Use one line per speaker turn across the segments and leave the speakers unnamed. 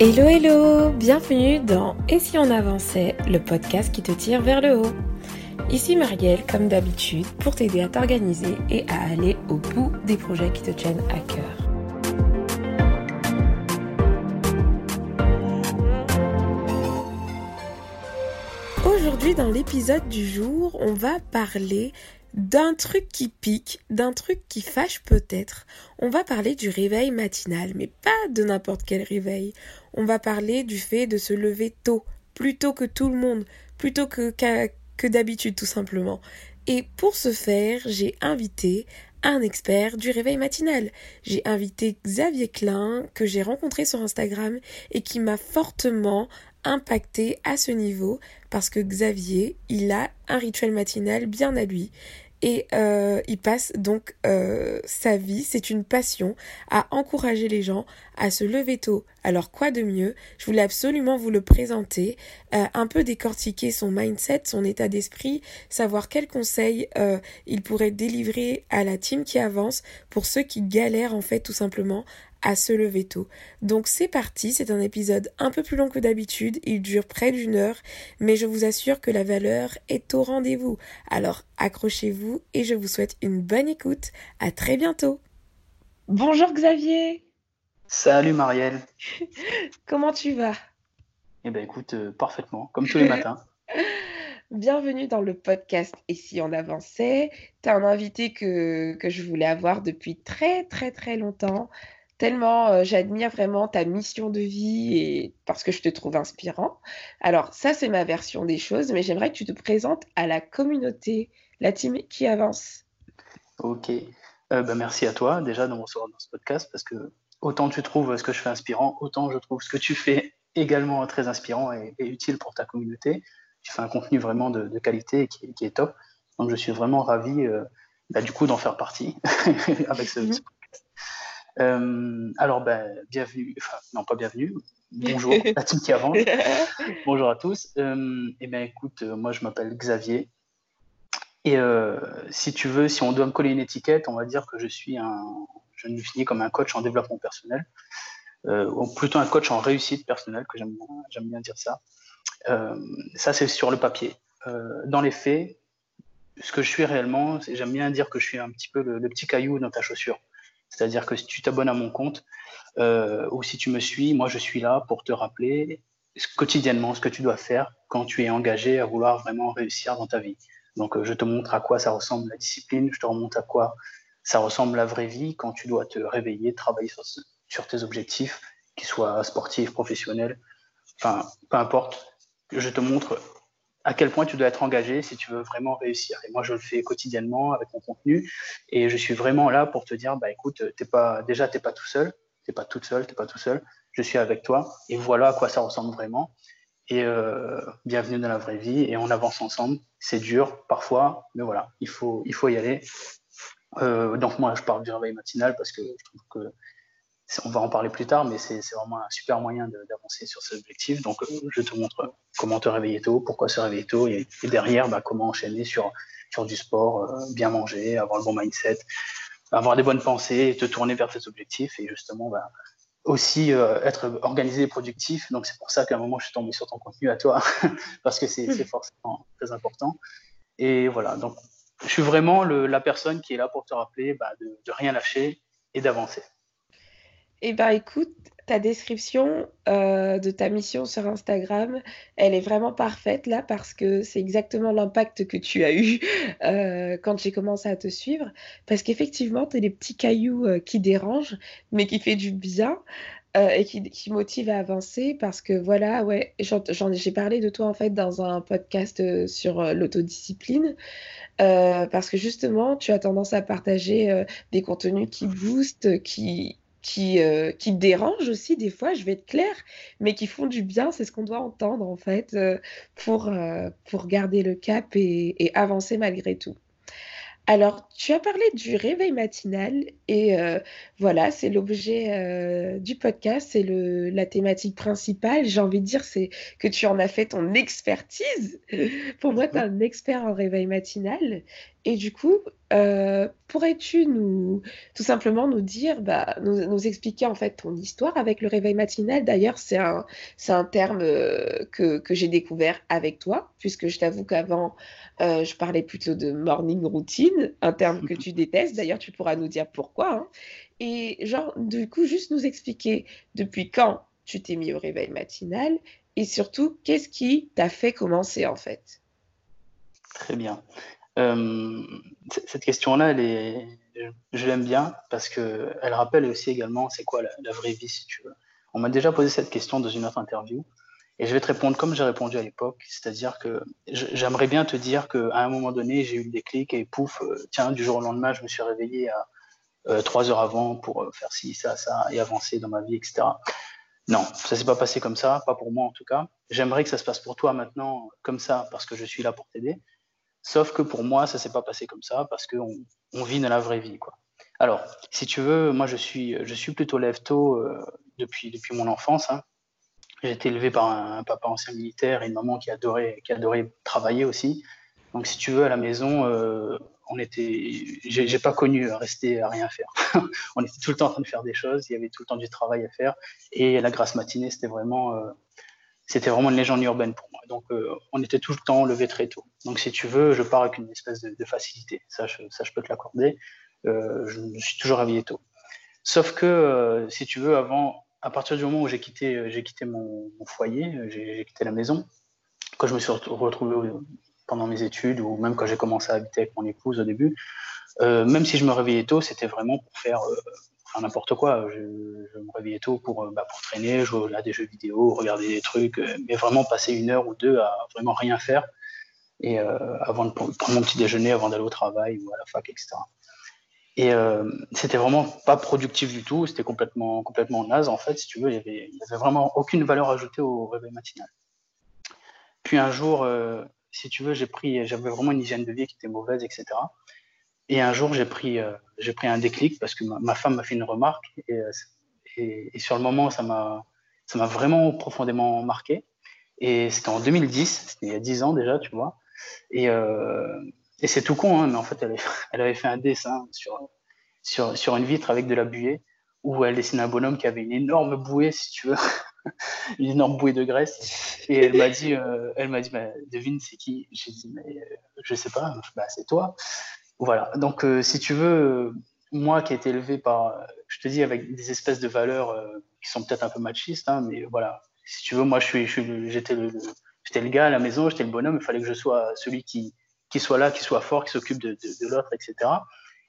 Hello hello, bienvenue dans Et si on avançait, le podcast qui te tire vers le haut. Ici Marielle, comme d'habitude, pour t'aider à t'organiser et à aller au bout des projets qui te tiennent à cœur. Aujourd'hui, dans l'épisode du jour, on va parler d'un truc qui pique, d'un truc qui fâche peut-être. On va parler du réveil matinal, mais pas de n'importe quel réveil. On va parler du fait de se lever tôt, plus tôt que tout le monde, plutôt que, que d'habitude tout simplement. Et pour ce faire, j'ai invité un expert du réveil matinal. J'ai invité Xavier Klein, que j'ai rencontré sur Instagram et qui m'a fortement impacté à ce niveau parce que Xavier, il a un rituel matinal bien à lui et euh, il passe donc euh, sa vie, c'est une passion, à encourager les gens à se lever tôt. Alors quoi de mieux? Je voulais absolument vous le présenter, euh, un peu décortiquer son mindset, son état d'esprit, savoir quels conseils il pourrait délivrer à la team qui avance pour ceux qui galèrent en fait tout simplement à se lever tôt. Donc c'est parti, c'est un épisode un peu plus long que d'habitude, il dure près d'une heure, mais je vous assure que la valeur est au rendez-vous. Alors accrochez-vous et je vous souhaite une bonne écoute. À très bientôt. Bonjour Xavier.
Salut Marielle.
Comment tu vas?
Eh ben écoute, euh, parfaitement, comme tous les matins.
Bienvenue dans le podcast Et si on avançait? Tu as un invité que, que je voulais avoir depuis très très très longtemps tellement euh, j'admire vraiment ta mission de vie et parce que je te trouve inspirant. Alors ça c'est ma version des choses, mais j'aimerais que tu te présentes à la communauté, la team qui avance.
Ok, euh, bah, merci à toi déjà de me recevoir dans ce podcast parce que autant tu trouves ce que je fais inspirant, autant je trouve ce que tu fais également très inspirant et, utile pour ta communauté. Tu fais un contenu vraiment de, qualité qui, qui, est top. Donc je suis vraiment ravi euh, bah, du coup d'en faire partie avec ce, podcast. Euh, alors, ben, bienvenue, enfin, non pas bienvenue, bonjour, la team qui avance. bonjour à tous. Euh, eh bien, écoute, euh, moi je m'appelle Xavier. Et euh, si tu veux, si on doit me coller une étiquette, on va dire que je suis un, je me définis comme un coach en développement personnel, ou plutôt un coach en réussite personnelle, que j'aime bien, bien dire ça. ça, c'est sur le papier. dans les faits, ce que je suis réellement, j'aime bien dire que je suis un petit peu le petit caillou dans ta chaussure. C'est-à-dire que si tu t'abonnes à mon compte euh, ou si tu me suis, moi je suis là pour te rappeler quotidiennement ce que tu dois faire quand tu es engagé à vouloir vraiment réussir dans ta vie. Donc euh, je te montre à quoi ça ressemble la discipline, je te remonte à quoi ça ressemble la vraie vie quand tu dois te réveiller, travailler sur, sur tes objectifs, qu'ils soient sportifs, professionnels, enfin peu importe. Je te montre à quel point tu dois être engagé si tu veux vraiment réussir. Et moi, je le fais quotidiennement avec mon contenu. Et je suis vraiment là pour te dire, bah, écoute, t'es pas, déjà, tu pas tout seul. Tu pas toute seule, tu pas tout seul. Je suis avec toi. Et voilà à quoi ça ressemble vraiment. Et euh, bienvenue dans la vraie vie. Et on avance ensemble. C'est dur parfois, mais voilà, il faut, il faut y aller. Euh, donc moi, je parle du réveil matinal parce que je trouve que on va en parler plus tard, mais c'est vraiment un super moyen d'avancer sur cet objectif. Donc, euh, je te montre comment te réveiller tôt, pourquoi se réveiller tôt, et, derrière, bah, comment enchaîner sur, sur du sport, euh, bien manger, avoir le bon mindset, avoir des bonnes pensées, te tourner vers tes objectifs, et justement, bah, aussi euh, être organisé et productif. Donc, c'est pour ça qu'à un moment, je suis tombé sur ton contenu à toi, parce que c'est mmh. forcément très important. Et voilà, donc, je suis vraiment la personne qui est là pour te rappeler bah, de, de rien lâcher et d'avancer.
Eh bien, écoute, ta description euh, de ta mission sur Instagram, elle est vraiment parfaite là parce que c'est exactement l'impact que tu as eu euh, quand j'ai commencé à te suivre. Parce qu'effectivement, tu es les petits cailloux euh, qui dérangent, mais qui fait du bien. et qui, qui motive à avancer parce que voilà, ouais, j'ai parlé de toi en fait dans un podcast sur l'autodiscipline parce que justement, tu as tendance à partager des contenus qui boostent, qui, qui, euh, qui dérangent aussi des fois, je vais être claire, mais qui font du bien, c'est ce qu'on doit entendre en fait euh, pour, euh, pour garder le cap et, et, avancer malgré tout. Alors, tu as parlé du réveil matinal et voilà, c'est l'objet du podcast, c'est la thématique principale. J'ai envie de dire c'est que tu en as fait ton expertise. Pour moi, tu es un expert en réveil matinal Et du coup, euh, pourrais-tu nous, tout simplement nous dire, bah, nous, expliquer en fait ton histoire avec le réveil matinal? D'ailleurs, c'est un, un terme euh, que, que j'ai découvert avec toi, puisque je t'avoue qu'avant, euh, je parlais plutôt de morning routine, un terme que tu détestes. D'ailleurs, tu pourras nous dire pourquoi. Hein. Et genre, du coup, juste nous expliquer depuis quand tu t'es mis au réveil matinal et surtout, qu'est-ce qui t'a fait commencer en fait?
Très bien. Euh, cette question-là, je l'aime bien parce que elle rappelle aussi également c'est quoi la, vraie vie, si tu veux. On m'a déjà posé cette question dans une autre interview et je vais te répondre comme j'ai répondu à l'époque, c'est-à-dire que j'aimerais bien te dire qu'à un moment donné, j'ai eu le déclic et pouf, euh, tiens, du jour au lendemain, je me suis réveillé à euh, trois heures avant pour faire ci, ça, ça et avancer dans ma vie, etc. Non, ça s'est pas passé comme ça, pas pour moi en tout cas. J'aimerais que ça se passe pour toi maintenant comme ça parce que je suis là pour t'aider. Sauf que pour moi, ça s'est pas passé comme ça parce qu'on on vit dans la vraie vie, quoi. Alors, si tu veux, moi je suis, je suis plutôt lève-tôt euh, depuis, depuis mon enfance. Hein. J'ai été élevé par un, papa ancien militaire et une maman qui adorait, qui adorait travailler aussi. Donc, si tu veux, à la maison, euh, on était, pas connu rester à rien faire. on était tout le temps en train de faire des choses. Il y avait tout le temps du travail à faire. Et la grasse matinée, c'était vraiment, euh, c'était vraiment une légende urbaine pour moi. Donc, euh, on était tout le temps levé très tôt. Donc, si tu veux, je pars avec une espèce de, facilité. Ça je, ça, je peux te l'accorder. Euh, je me suis toujours réveillé tôt. Sauf que, euh, si tu veux, avant, à partir du moment où j'ai quitté, j'ai quitté mon, foyer, j'ai quitté la maison, quand je me suis retrouvé pendant mes études ou même quand j'ai commencé à habiter avec mon épouse au début, même si je me réveillais tôt, c'était vraiment pour faire n'importe quoi. Je, me réveillais tôt pour, euh, bah, pour traîner, jouer à des jeux vidéo, regarder des trucs, euh, mais vraiment passer une heure ou deux à vraiment rien faire. Et euh, avant de prendre mon petit déjeuner, avant d'aller au travail ou à la fac, etc. Et c'était vraiment pas productif du tout, c'était complètement, complètement naze en fait, si tu veux, il n'y avait vraiment aucune valeur ajoutée au réveil matinal. Puis un jour, si tu veux, j'ai pris, j'avais vraiment une hygiène de vie qui était mauvaise, etc. Et un jour, j'ai pris, euh, pris un déclic parce que ma, femme m'a fait une remarque euh, et, et, sur le moment, ça m'a, vraiment profondément marqué. Et c'était en 2010, c'était il y a 10 ans déjà, tu vois. Et, euh, c'est tout con, hein, mais en fait, elle, avait fait un dessin sur, sur, sur une vitre avec de la buée où elle dessinait un bonhomme qui avait une énorme bouée, si tu veux, une énorme bouée de graisse. Et elle m'a dit, euh, elle dit, bah, devine c'est qui J'ai dit, mais je sais pas, bah, c'est toi. Voilà. Donc, euh, si tu veux, euh, moi qui ai été élevé par, je te dis, avec des espèces de valeurs euh, qui sont peut-être un peu machistes, hein, mais voilà. Si tu veux, moi, je suis, j'étais le, j'étais le gars à la maison, j'étais le bonhomme. Il fallait que je sois celui qui, qui soit là, qui soit fort, qui s'occupe de, de, l'autre, etc.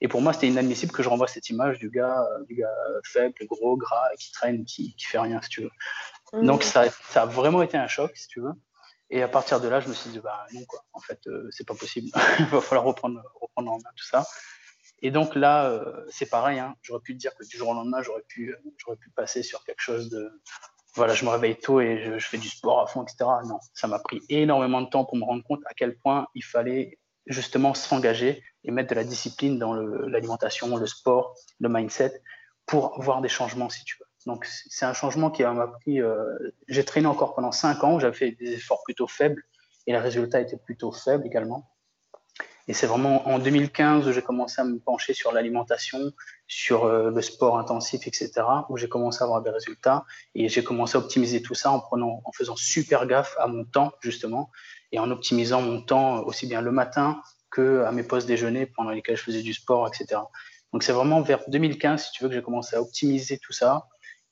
Et pour moi, c'était inadmissible que je renvoie cette image du gars, du gars faible, gros, gras, qui traîne, qui, qui fait rien, si tu veux. Mmh. Donc, ça, ça a vraiment été un choc, si tu veux. Et à partir de là, je me suis dit, bah non, quoi. En fait, euh, c'est pas possible. Il va falloir reprendre, reprendre en main tout ça. Et donc là, euh, c'est pareil. Hein. J'aurais pu te dire que du jour au lendemain, j'aurais pu, j'aurais pu passer sur quelque chose de. Voilà, je me réveille tôt et je, fais du sport à fond, etc. Non, ça m'a pris énormément de temps pour me rendre compte à quel point il fallait justement s'engager et mettre de la discipline dans l'alimentation, le, le sport, le mindset pour voir des changements, si tu veux. Donc c'est un changement qui m'a pris. Euh, j'ai traîné encore pendant cinq ans, j'avais fait des efforts plutôt faibles et le résultat était plutôt faible également. Et c'est vraiment en 2015 où j'ai commencé à me pencher sur l'alimentation, sur euh, le sport intensif, etc., où j'ai commencé à avoir des résultats et j'ai commencé à optimiser tout ça en prenant, en faisant super gaffe à mon temps justement et en optimisant mon temps aussi bien le matin que à mes postes déjeuner pendant lesquels je faisais du sport, etc. Donc c'est vraiment vers 2015, si tu veux, que j'ai commencé à optimiser tout ça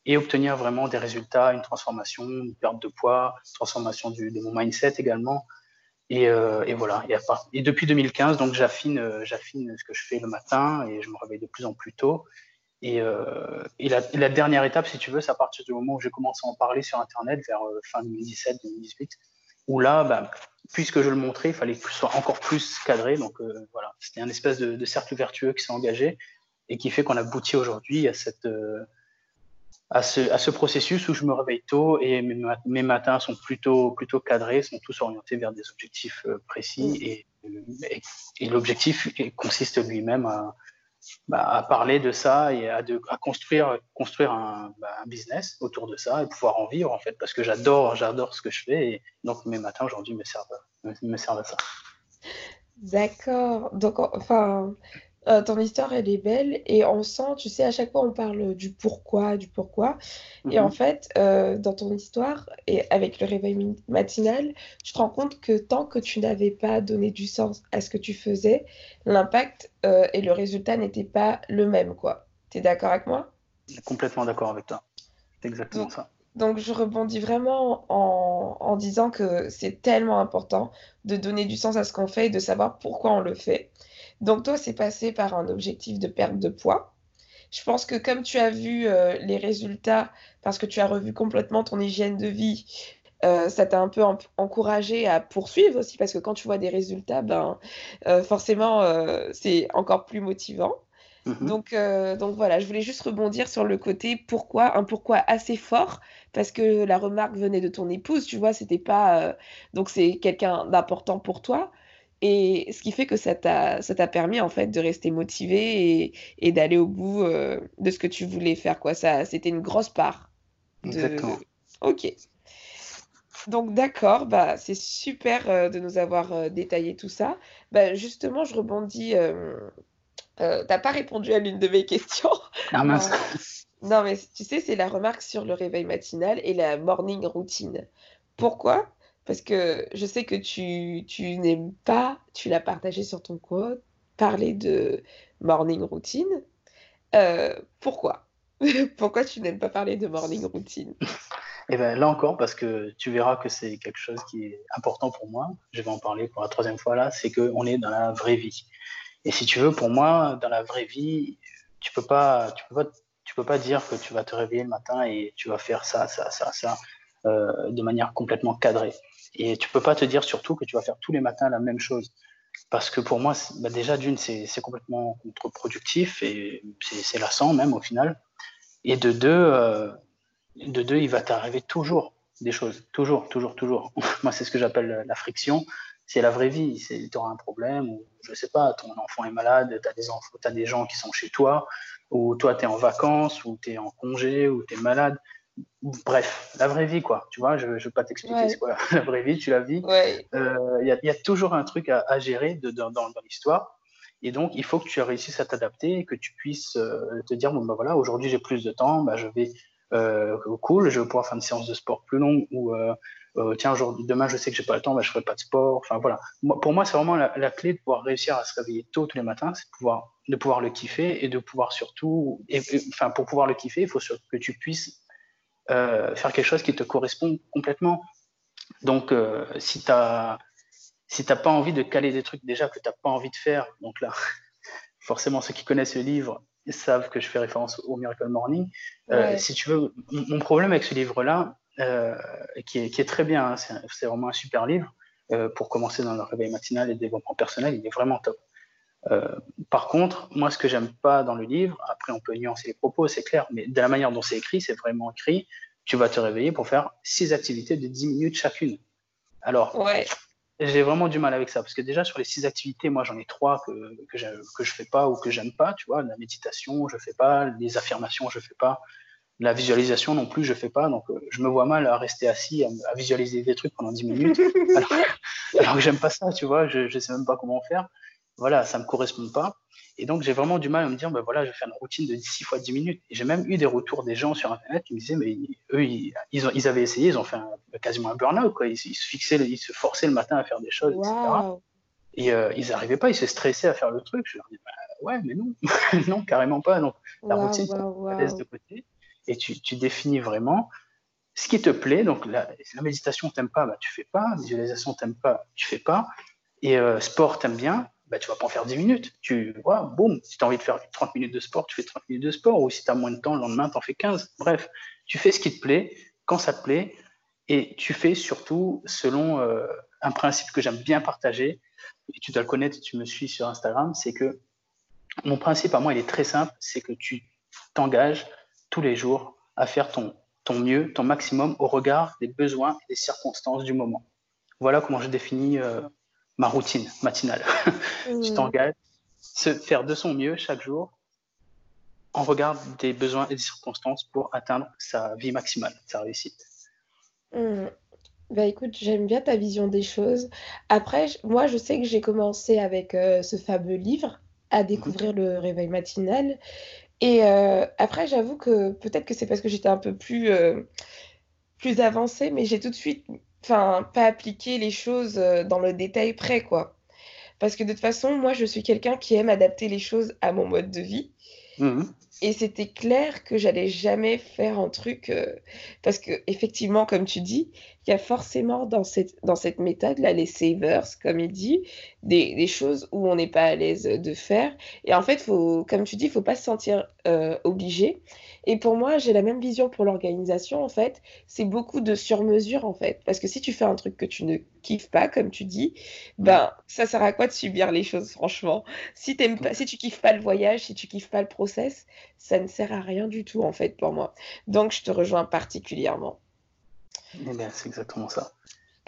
et obtenir vraiment des résultats, une transformation, une perte de poids, transformation du, de mon mindset également. Et, euh, voilà. Et, depuis 2015, donc j'affine, euh, j'affine ce que je fais le matin et je me réveille de plus en plus tôt. Et, euh, et, la, dernière étape, si tu veux, c'est à partir du moment où j'ai commencé à en parler sur Internet vers fin 2017-2018, où là, bah, puisque je le montrais, il fallait que ce soit encore plus cadré. Donc voilà, c'était un espèce de, cercle vertueux qui s'est engagé et qui fait qu'on aboutit aujourd'hui à cette à ce, à ce, processus où je me réveille tôt et mes, mes, matins sont plutôt, plutôt cadrés, sont tous orientés vers des objectifs euh, précis mm. et, et, et l'objectif consiste lui-même à, bah, à, parler de ça et à, de, à construire, construire un, bah, un, business autour de ça et pouvoir en vivre en fait parce que j'adore, j'adore ce que je fais et donc mes matins aujourd'hui me servent, me, me servent à ça.
D'accord. Donc, enfin, euh, ton histoire, elle est belle et on sent, tu sais, à chaque fois, on parle du pourquoi, du pourquoi. Et en
Mhm.
fait, euh, dans ton histoire et avec le réveil matinal, tu te rends compte que tant que tu n'avais pas donné du sens à ce que tu faisais, l'impact, euh, et le résultat n'étaient pas le même, quoi. T'es d'accord avec moi?
Complètement d'accord avec toi. C'est exactement
Donc,
ça.
donc je rebondis vraiment en, en disant que c'est tellement important de donner du sens à ce qu'on fait et de savoir pourquoi on le fait. Donc toi, c'est passé par un objectif de perte de poids. Je pense que comme tu as vu euh, les résultats, parce que tu as revu complètement ton hygiène de vie, euh, ça t'a un peu en- encouragé à poursuivre aussi, parce que quand tu vois des résultats, ben, euh, forcément, c'est encore plus motivant.
Mhm.
Donc, donc voilà, je voulais juste rebondir sur le côté pourquoi, un pourquoi assez fort, parce que la remarque venait de ton épouse, tu vois, c'était pas. donc c'est quelqu'un d'important pour toi. Et ce qui fait que ça t'a, ça t'a permis en fait de rester motivé et, et d'aller au bout euh, de ce que tu voulais faire, quoi. Ça, c'était une grosse part de.
Exactement.
Ok. Donc d'accord, bah c'est super euh, de nous avoir euh, détaillé tout ça. Bah, justement, je rebondis. t'as pas répondu à l'une de mes questions.
Ah mince.
Non, mais tu sais, c'est la remarque sur le réveil matinal et la morning routine. Pourquoi? Parce que je sais que tu, tu n'aimes pas, tu l'as partagé sur ton compte, parler de morning routine. Euh, pourquoi? Pourquoi tu n'aimes pas parler de morning routine?
Et ben là encore, parce que tu verras que c'est quelque chose qui est important pour moi, je vais en parler pour la troisième fois là, c'est qu'on est dans la vraie vie. Et si tu veux, pour moi, dans la vraie vie, tu peux peux pas, peux pas dire que tu vas te réveiller le matin et tu vas faire ça, ça, ça, ça, euh, de manière complètement cadrée. Et tu peux pas te dire surtout que tu vas faire tous les matins la même chose. Parce que pour moi, bah déjà d'une, c'est complètement contre-productif et c'est lassant même au final. Et de deux, euh, de deux, il va t'arriver toujours des choses, toujours, toujours, toujours. Moi, c'est ce que j'appelle la friction. C'est la vraie vie. Tu auras un problème, ou je sais pas, ton enfant est malade, tu as des gens qui sont chez toi, ou toi, tu es en vacances, ou tu es en congé, ou tu es malade. Bref, la vraie vie, quoi. Tu vois, je ne vais pas t'expliquer c'est
Ouais,
quoi la, vraie vie, tu la vis.
ouais,
Il euh, y, a, y, a toujours un truc à, à gérer de, dans, dans, dans l'histoire. Et donc, il faut que tu réussisses à t'adapter et que tu puisses euh, te dire bon, bah voilà, aujourd'hui j'ai plus de temps, bah, je vais euh, cool, je vais pouvoir faire une séance de sport plus longue ou tiens, aujourd'hui, demain je sais que j'ai pas le temps, bah, je ferai pas de sport. Enfin voilà. Moi, pour moi, c'est vraiment la, la, clé de pouvoir réussir à se réveiller tôt tous les matins, c'est de pouvoir, de pouvoir le kiffer et de pouvoir surtout, enfin pour pouvoir le kiffer, il faut que tu puisses euh, faire quelque chose qui te correspond complètement. Donc, euh, si tu as si t'as pas envie de caler des trucs déjà que tu n'as pas envie de faire, donc là, forcément, ceux qui connaissent le livre savent que je fais référence au Miracle Morning. Euh,
ouais.
si tu veux, mon problème avec ce livre-là, qui, est, qui, est, très bien, hein, c'est vraiment un super livre pour commencer dans le réveil matinal et le développement personnel, il est vraiment top. Euh, par contre, moi, ce que j'aime pas dans le livre, après on peut nuancer les propos, c'est clair, mais de la manière dont c'est écrit, c'est vraiment écrit, tu vas te réveiller pour faire six activités de 10 minutes chacune. Alors,
ouais.
j'ai vraiment du mal avec ça parce que déjà sur les six activités, moi j'en ai trois que que je, que je fais pas ou que j'aime pas, tu vois, la méditation je fais pas, les affirmations je fais pas, la visualisation non plus je fais pas, donc euh, je me vois mal à rester assis à, à, visualiser des trucs pendant 10 minutes. Alors, alors que j'aime pas ça, tu vois, je je sais même pas comment faire, voilà, ça me correspond pas. Et donc, j'ai vraiment du mal à me dire, ben voilà, je vais faire une routine de 6 fois 10 minutes. Et j'ai même eu des retours des gens sur Internet qui me disaient, mais eux, ils, ils, ont, ils avaient essayé, ils ont fait un, quasiment un burn-out, quoi. Ils, ils, se fixaient, ils se forçaient le matin à faire des choses, etc. Et euh, ils n'arrivaient pas, ils se stressaient à faire le truc. Je leur dis, bah, ouais, mais non, non, carrément pas. Donc, la
wow,
routine,
wow,
tu laisses de côté et tu, tu, définis vraiment ce qui te plaît. Donc, la, la méditation, t'aimes pas, bah, tu fais pas. Visualisation, t'aimes pas, tu fais pas. Et euh, sport, t'aimes bien, bah, tu vas pas en faire 10 minutes. Tu vois, boum, si tu as envie de faire 30 minutes de sport, tu fais 30 minutes de sport, ou si tu as moins de temps, le lendemain, tu en fais 15. Bref, tu fais ce qui te plaît, quand ça te plaît, et tu fais surtout selon euh, un principe que j'aime bien partager, et tu dois le connaître, tu me suis sur Instagram, c'est que mon principe à moi, il est très simple, c'est que tu t'engages tous les jours à faire ton, ton mieux, ton maximum au regard des besoins et des circonstances du moment. Voilà comment je définis euh, ma routine matinale. Mmh. tu t'engages, se faire de son mieux chaque jour en regard des besoins et des circonstances pour atteindre sa vie maximale, sa réussite.
Mmh. Bah écoute, j'aime bien ta vision des choses. Après, moi, je sais que j'ai commencé avec euh, ce fameux livre à
Mhm.
découvrir le réveil matinal. Et euh, après, j'avoue que peut-être que c'est parce que j'étais un peu plus, euh, plus avancée, mais j'ai tout de suite, enfin, pas appliqué les choses euh, dans le détail près, quoi. Parce que de toute façon, moi, je suis quelqu'un qui aime adapter les choses à mon mode de vie.
Mhm.
Et c'était clair que j'allais jamais faire un truc euh, parce que effectivement, comme tu dis, il y a forcément dans cette dans cette méthode-là les savers, comme il dit, des, des choses où on n'est pas à l'aise de faire. Et en fait, faut, comme tu dis, il faut pas se sentir euh, obligé. Et pour moi, j'ai la même vision pour l'organisation. En fait, c'est beaucoup de sur-mesure en fait, parce que si tu fais un truc que tu ne kiffes pas, comme tu dis, ben ça sert à quoi de subir les choses, franchement? Si t'aimes pas, si tu kiffes pas le voyage, si tu kiffes pas le process ça ne sert à rien du tout en fait pour moi. Donc je te rejoins particulièrement.
C'est exactement ça.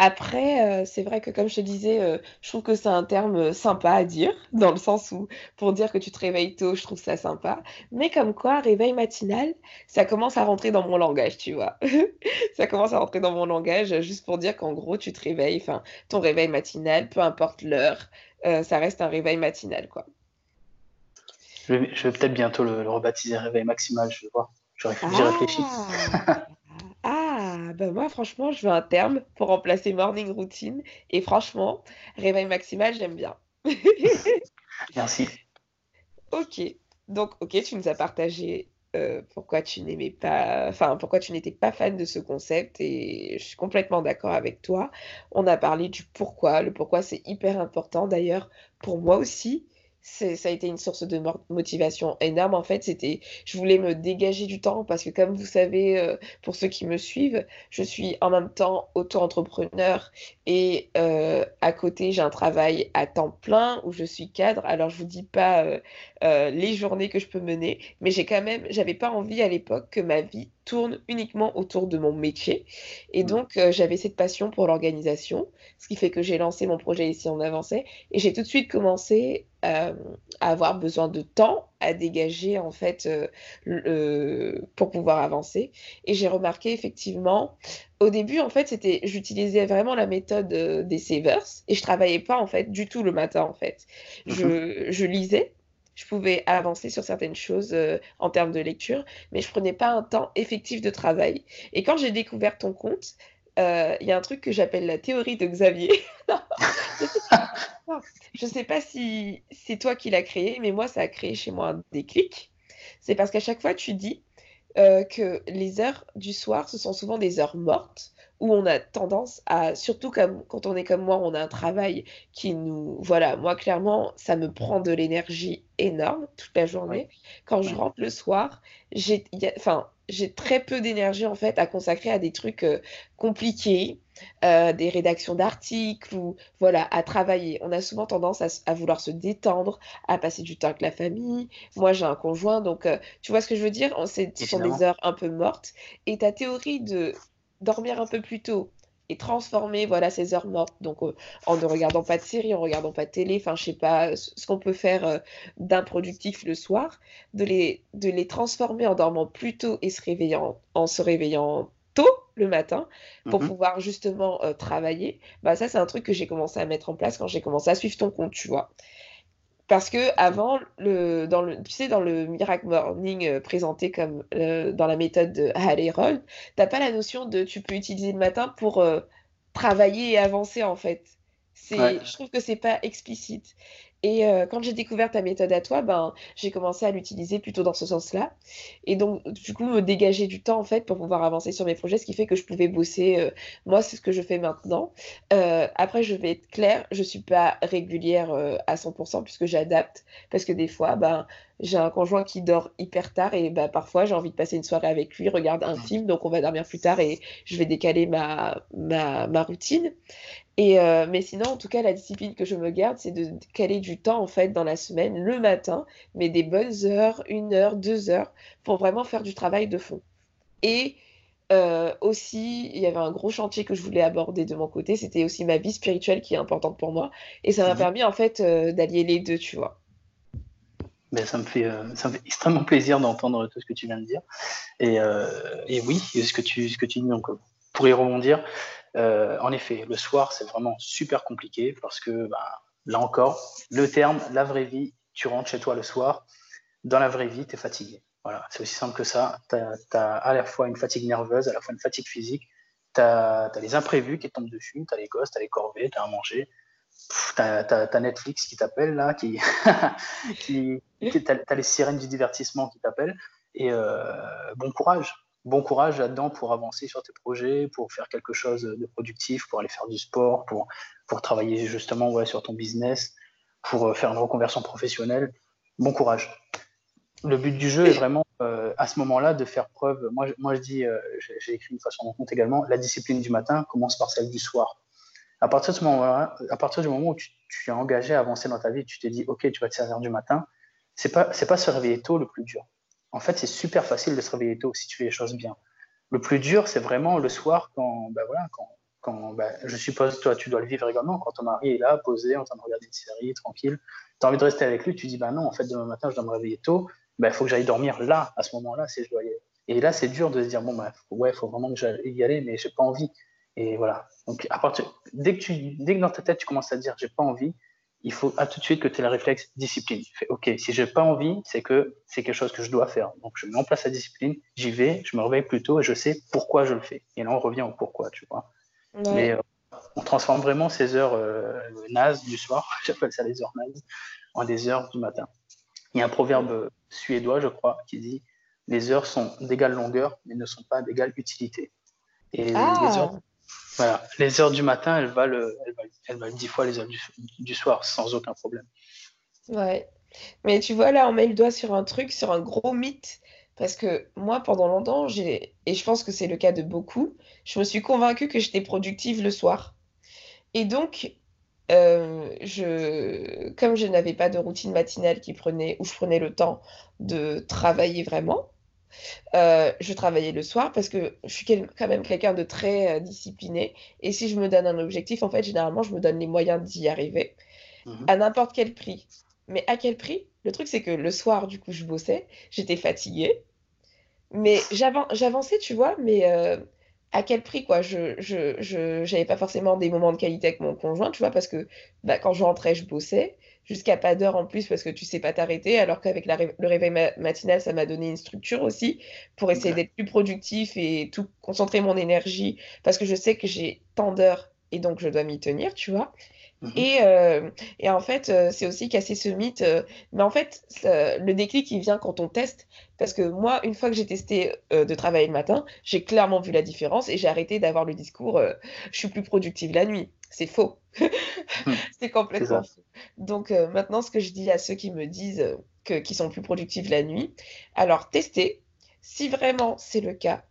Après, euh, c'est vrai que comme je te disais, euh, je trouve que c'est un terme euh, sympa à dire, dans le sens où pour dire que tu te réveilles tôt, je trouve ça sympa. Mais comme quoi, réveil matinal, ça commence à rentrer dans mon langage, tu vois. Ça commence à rentrer dans mon langage juste pour dire qu'en gros, tu te réveilles, enfin, ton réveil matinal, peu importe l'heure, ça reste un réveil matinal, quoi.
Je vais, je vais peut-être bientôt le, le rebaptiser Réveil Maximal, je vais voir. J'y réfléchis.
Ah! Ah, bah moi franchement, je veux un terme pour remplacer morning routine. Et franchement, réveil maximal, j'aime bien.
Merci.
Ok, donc ok, tu nous as partagé euh, pourquoi tu n'aimais pas, enfin pourquoi tu n'étais pas fan de ce concept et je suis complètement d'accord avec toi. On a parlé du pourquoi, le pourquoi c'est hyper important d'ailleurs pour moi aussi. C'est, ça a été une source de motivation énorme. En fait, c'était, je voulais me dégager du temps parce que comme vous savez, euh, pour ceux qui me suivent, je suis en même temps auto-entrepreneur et euh, à côté, j'ai un travail à temps plein où je suis cadre. Alors, je vous dis pas euh, les journées que je peux mener, mais j'ai quand même, j'avais pas envie à l'époque que ma vie tourne uniquement autour de mon métier. Et
Mhm.
donc, euh, j'avais cette passion pour l'organisation, ce qui fait que j'ai lancé mon projet ici en avançait et j'ai tout de suite commencé euh, à avoir besoin de temps à dégager en fait euh, le- pour pouvoir avancer. Et j'ai remarqué effectivement, au début en fait, c'était, j'utilisais vraiment la méthode euh, des savers et je travaillais pas en fait du tout le matin en fait.
Mhm.
Je, je lisais. Je pouvais avancer sur certaines choses euh, en termes de lecture, mais je prenais pas un temps effectif de travail. Et quand j'ai découvert ton compte, euh, il y a un truc que j'appelle la théorie de Xavier. Je je sais pas si c'est toi qui l'as créé, mais moi, ça a créé chez moi un déclic. C'est parce qu'à chaque fois, tu dis euh, que les heures du soir, ce sont souvent des heures mortes où on a tendance à, surtout comme quand on est comme moi, on a un travail qui nous, voilà, moi clairement, ça me prend de l'énergie énorme toute la journée. Quand je rentre le soir, j'ai, enfin, très peu d'énergie en fait à consacrer à des trucs euh, compliqués, euh, des rédactions d'articles ou voilà, à travailler. On a souvent tendance à, vouloir se détendre, à passer du temps avec la famille. Moi, j'ai un conjoint, donc euh, tu vois ce que je veux dire? Ce sont des heures un peu mortes. Et ta théorie de dormir un peu plus tôt et transformer voilà ces heures mortes, donc euh, en ne regardant pas de série, en regardant pas de télé, enfin je sais pas ce ce qu'on peut faire euh, d'improductif le soir, de les, de les transformer en dormant plus tôt et se réveillant, en se réveillant tôt le matin pour
Mhm.
pouvoir justement euh, travailler, bah ça c'est un truc que j'ai commencé à mettre en place quand j'ai commencé à suivre ton compte, tu vois. Parce que avant, le, dans le, tu sais, dans le Miracle Morning euh, présenté comme euh, dans la méthode de Hal Herold, t'as pas la notion de tu peux utiliser le matin pour euh, travailler et avancer en fait.
Ouais.
Je trouve que c'est pas explicite. Et euh, quand j'ai découvert ta méthode à toi, ben j'ai commencé à l'utiliser plutôt dans ce sens-là. Et donc du coup me dégager du temps en fait pour pouvoir avancer sur mes projets, ce qui fait que je pouvais bosser. euh, moi, c'est ce que je fais maintenant. Euh, après, je vais être claire, je suis pas régulière à 100% puisque j'adapte. Parce que des fois, ben, j'ai un conjoint qui dort hyper tard et ben, parfois j'ai envie de passer une soirée avec lui, regarde un film, donc on va dormir plus tard et je vais décaler ma, ma, ma routine. Et euh, mais sinon, en tout cas, la discipline que je me garde, c'est de caler du temps en fait dans la semaine, le matin, mais des bonnes heures, une heure, deux heures, pour vraiment faire du travail de fond. Et euh, aussi, il y avait un gros chantier que je voulais aborder de mon côté, c'était aussi ma vie spirituelle qui est importante pour moi. Et ça m'a
Mhm.
permis en fait euh, d'allier les deux, tu vois.
Ben, ça me fait, euh, ça me fait extrêmement plaisir d'entendre tout ce que tu viens de dire. Et, euh, et oui, ce que tu, ce que tu dis, donc, pour y rebondir, en effet, le soir, c'est vraiment super compliqué parce que bah, là encore, le terme, la vraie vie, tu rentres chez toi le soir, dans la vraie vie, tu es fatigué. Voilà, c'est aussi simple que ça. Tu as, à la fois une fatigue nerveuse, à la fois une fatigue physique. Tu as, les imprévus qui tombent dessus. Tu as les gosses, tu as les corvées, tu as à manger. Tu as, Netflix qui t'appelle là, qui tu as, les sirènes du divertissement qui t'appellent. Et euh, bon courage. Bon courage là-dedans pour avancer sur tes projets, pour faire quelque chose de productif, pour aller faire du sport, pour, pour travailler justement ouais, sur ton business, pour euh, faire une reconversion professionnelle. Bon courage le but du jeu est vraiment euh, à ce moment-là de faire preuve. Moi, moi je dis, euh, j'ai écrit une façon de compte également, la discipline du matin commence par celle du soir. À partir, de ce moment à partir du moment où tu, tu, es engagé à avancer dans ta vie, tu t'es dit, OK, tu vas te servir du matin, c'est pas, c'est pas se réveiller tôt le plus dur. En fait, c'est super facile de se réveiller tôt si tu fais les choses bien. Le plus dur, c'est vraiment le soir quand, ben voilà, quand, quand ben, je suppose, toi, tu dois le vivre également, quand ton mari est là, posé, en train de regarder une série, tranquille, tu as envie de rester avec lui, tu dis, bah non, en fait, demain matin, je dois me réveiller tôt, il faut que j'aille dormir là, à ce moment-là, si je dois y aller. Et là, c'est dur de se dire, bon, bah, ouais, il faut vraiment que j'aille y aller, mais j'ai pas envie. Et voilà. Donc, à partir, dès, que tu, dès que dans ta tête, tu commences à dire, j'ai pas envie, il faut à tout de suite que tu aies le réflexe discipline. Fais, ok, si j'ai pas envie, c'est que c'est quelque chose que je dois faire. Donc, je mets en place la discipline, j'y vais, je me réveille plus tôt et je sais pourquoi je le fais. Et là, on revient au pourquoi, tu vois. Mais euh, on transforme vraiment ces heures euh, nazes du soir, j'appelle ça les heures nazes, en des heures du matin. Il y a un proverbe suédois, je crois, qui dit les heures sont d'égale longueur, mais ne sont pas d'égale utilité. Et ah. les, heures, voilà, les heures du matin, elles valent, elles valent, dix fois les heures du, soir, sans aucun problème.
Ouais. Mais tu vois, là, on met le doigt sur un truc, sur un gros mythe. Parce que moi, pendant longtemps, et je pense que c'est le cas de beaucoup, je me suis convaincue que j'étais productive le soir. Et donc, euh, je, comme je n'avais pas de routine matinale qui prenait, où je prenais le temps de travailler vraiment, euh, je travaillais le soir parce que je suis quand même quelqu'un de très euh, discipliné. Et si je me donne un objectif, en fait, généralement, je me donne les moyens d'y arriver mhm. à n'importe quel prix. Mais à quel prix? Le truc, c'est que le soir, du coup, je bossais, j'étais fatiguée. Mais j'avançais, tu vois, mais à quel prix quoi? Je je j'avais pas forcément des moments de qualité avec mon conjoint tu vois parce que bah, quand je rentrais je bossais jusqu'à pas d'heure en plus parce que tu sais pas t'arrêter alors qu'avec le réveil matinal ça m'a donné une structure aussi pour essayer d'être plus productif et tout concentrer mon énergie parce que je sais que j'ai tant d'heures et donc je dois m'y tenir tu vois Mmh et, euh, et, en fait, euh, c'est aussi casser ce mythe. Euh, mais en fait, le déclic, il vient quand on teste. Parce que moi, une fois que j'ai testé de travailler le matin, j'ai clairement vu la différence et j'ai arrêté d'avoir le discours je suis plus productive la nuit. C'est faux. Mmh. c'est complètement faux. Donc maintenant, ce que je dis à ceux qui me disent que, qu'ils sont plus productifs la nuit, alors testez. Si vraiment c'est le cas,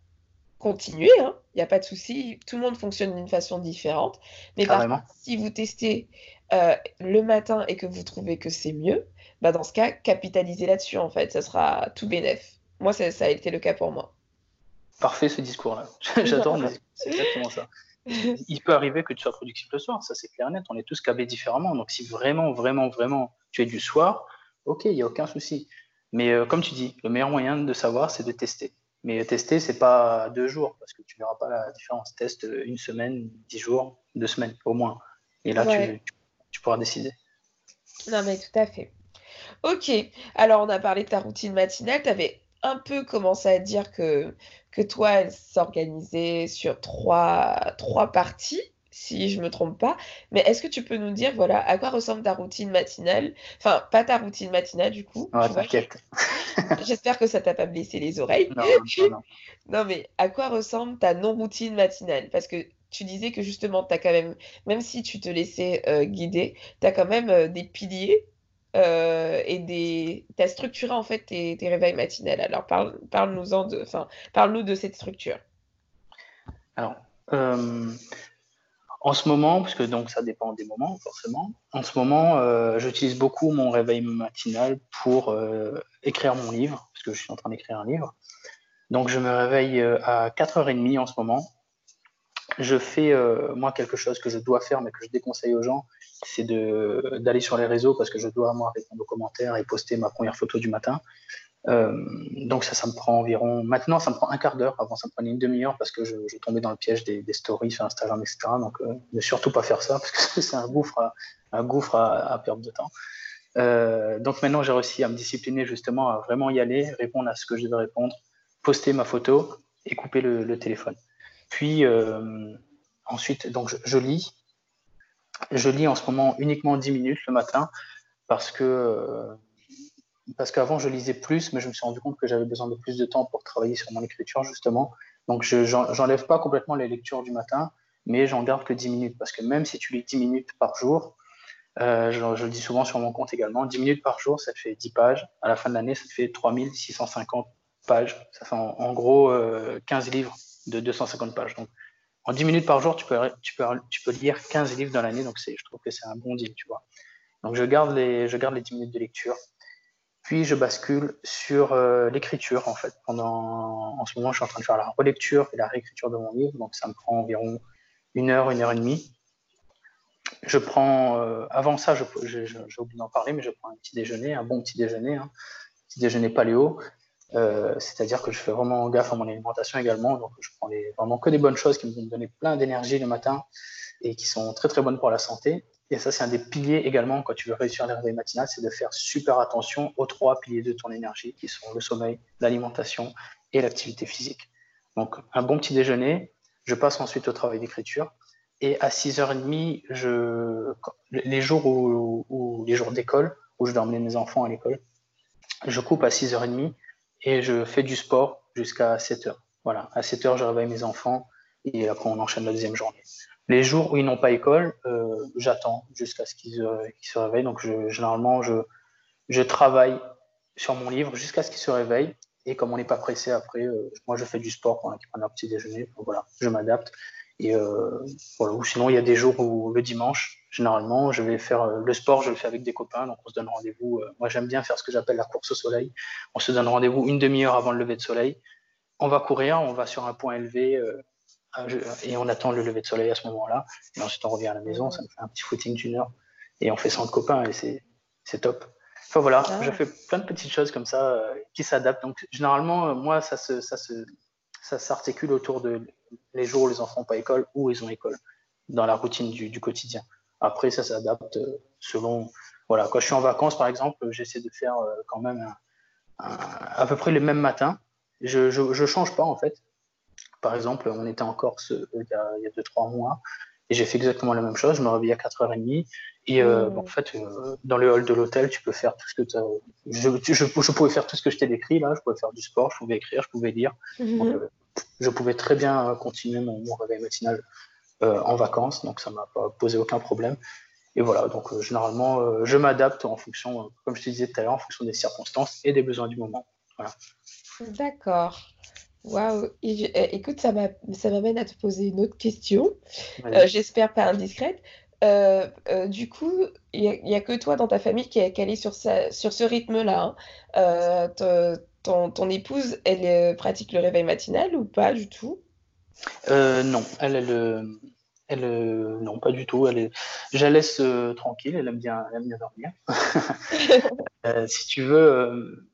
continuer, il n'y a pas de souci, tout le monde fonctionne d'une façon différente. Mais si vous testez euh, le matin et que vous trouvez que c'est mieux, bah dans ce cas, capitalisez là-dessus en fait, ça sera tout bénef. Moi, ça, ça, a été le cas pour moi.
Parfait ce discours-là. J'adore, c'est exactement ça. Il peut arriver que tu sois productif le soir, ça c'est clair et net, on est tous câblés différemment. Donc si vraiment, vraiment, vraiment tu es du soir, ok, il n'y a aucun souci. Mais euh, comme tu dis, le meilleur moyen de savoir, c'est de tester. Mais tester, c'est pas deux jours, parce que tu verras pas la différence. Teste une semaine, dix jours, deux semaines au moins. Et là, tu, tu, pourras décider.
Non, mais tout à fait. Ok, alors on a parlé de ta routine matinale. Tu avais un peu commencé à dire que, que toi, elle s'organisait sur trois, trois parties si je me trompe pas. Mais est-ce que tu peux nous dire, voilà, à quoi ressemble ta routine matinale? Enfin, pas ta routine matinale, du coup.
Oh, t'inquiète.
J'espère que ça t'a pas blessé les oreilles.
Non, non,
non. mais à quoi ressemble ta non-routine matinale? Parce que tu disais que justement, tu as quand même, même si tu te laissais euh, guider, tu as quand même euh, des piliers euh, et des... tu as structuré en fait tes, tes réveils matinales. Alors, parle, parle-nous-en de... Enfin, parle-nous de cette structure.
Alors, en ce moment, parce que donc ça dépend des moments forcément, en ce moment, euh, j'utilise beaucoup mon réveil matinal pour euh, écrire mon livre, parce que je suis en train d'écrire un livre. Donc je me réveille euh, à 4h30 en ce moment. Je fais, moi, quelque chose que je dois faire, mais que je déconseille aux gens, c'est d'aller sur les réseaux, parce que je dois, moi, répondre aux commentaires et poster ma première photo du matin. Donc ça, ça me prend environ. Maintenant, ça me prend un quart d'heure. Avant, ça me prenait une demi-heure parce que je, tombais dans le piège des, stories sur Instagram, etc. Donc, ne surtout pas faire ça parce que c'est un gouffre, à, un gouffre à, perdre de temps. donc maintenant, j'ai réussi à me discipliner justement à vraiment y aller, répondre à ce que je devais répondre, poster ma photo et couper le, téléphone. Puis ensuite, donc je, lis. Je lis en ce moment uniquement 10 minutes le matin parce que parce qu'avant je lisais plus, mais je me suis rendu compte que j'avais besoin de plus de temps pour travailler sur mon écriture justement. Donc je j'enlève pas complètement les lectures du matin, mais j'en garde que 10 minutes parce que même si tu lis 10 minutes par jour, euh, je, le dis souvent sur mon compte également, 10 minutes par jour, ça te fait 10 pages. À la fin de l'année, ça te fait 3650 pages. Ça fait en, gros 15 euh, livres de 250 pages. Donc en 10 minutes par jour, tu peux lire 15 livres dans l'année. Donc je trouve que c'est un bon deal, tu vois. Donc je garde, les, je garde les 10 minutes de lecture. Puis je bascule sur euh, l'écriture en fait. Pendant, en ce moment, je suis en train de faire la relecture et la réécriture de mon livre, donc ça me prend environ une heure, une heure et demie. Je prends, euh, avant ça, j'ai oublié d'en parler, mais je prends un petit déjeuner, un bon petit déjeuner, hein, petit déjeuner paléo. Euh, c'est-à-dire que je fais vraiment gaffe à mon alimentation également, donc je prends vraiment que des bonnes choses qui me donner plein d'énergie le matin et qui sont très très bonnes pour la santé. Et ça, c'est un des piliers également quand tu veux réussir les réveils matinales, c'est de faire super attention aux trois piliers de ton énergie qui sont le sommeil, l'alimentation et l'activité physique. Donc, un bon petit déjeuner, je passe ensuite au travail d'écriture. Et à 6h30, je, les jours où, les jours d'école, où je dois emmener mes enfants à l'école, je coupe à 6h30 et je fais du sport jusqu'à 7h. Voilà, à 7h, je réveille mes enfants et après, on enchaîne la deuxième journée. Les jours où ils n'ont pas école, euh, j'attends jusqu'à ce qu'ils euh, se réveillent. Donc, généralement, je, travaille sur mon livre jusqu'à ce qu'ils se réveillent. Et comme on n'est pas pressé après, euh, moi, je fais du sport pendant qu'ils prennent leur petit déjeuner. voilà, je m'adapte. Et voilà. Ou sinon, il y a des jours où le dimanche, généralement, je vais faire le sport, je le fais avec des copains, donc on se donne rendez-vous. moi, j'aime bien faire ce que j'appelle la course au soleil. On se donne rendez-vous une demi-heure avant le lever de soleil. On va courir, on va sur un point élevé, et on attend le lever de soleil à ce moment-là. Et ensuite, on revient à la maison, ça me fait un petit footing d'une heure. Et on fait ça entre copains et c'est top. Enfin voilà, ah. je fais plein de petites choses comme ça euh, qui s'adaptent. Donc généralement, euh, moi, ça se, ça se, ça s'articule autour de les jours où les enfants n'ont pas école ou ils ont école dans la routine du, du quotidien. Après, ça s'adapte euh, selon. Voilà, quand je suis en vacances, par exemple, j'essaie de faire quand même à peu près les mêmes matins. Je, ne change pas en fait. Par exemple, on était en Corse euh, il y a 2-3 mois et j'ai fait exactement la même chose. Je me réveillais à 4h30 et euh, mmh. en fait, euh, dans le hall de l'hôtel, tu peux faire tout ce que je, je, je, pouvais faire tout ce que je t'ai décrit là. Je pouvais faire du sport, je pouvais écrire, je pouvais lire. Mmh. je pouvais très bien continuer mon, réveil matinal en vacances, donc ça m'a pas posé aucun problème. Et voilà, donc généralement, je m'adapte en fonction, comme je te disais tout à l'heure, en fonction des circonstances et des besoins du moment. Voilà.
D'accord. Waouh, eh, écoute, ça m'amène à te poser une autre question, euh, j'espère pas indiscrète. Euh, euh, du coup, il n'y a, que toi dans ta famille qui est calé sur, sur ce rythme-là. Hein. ton, ton épouse, elle pratique le réveil matinal ou pas du tout?
non, elle, elle, elle, non, pas du tout. Elle est... Je la laisse tranquille, elle aime bien, elle aime bien dormir. si tu veux,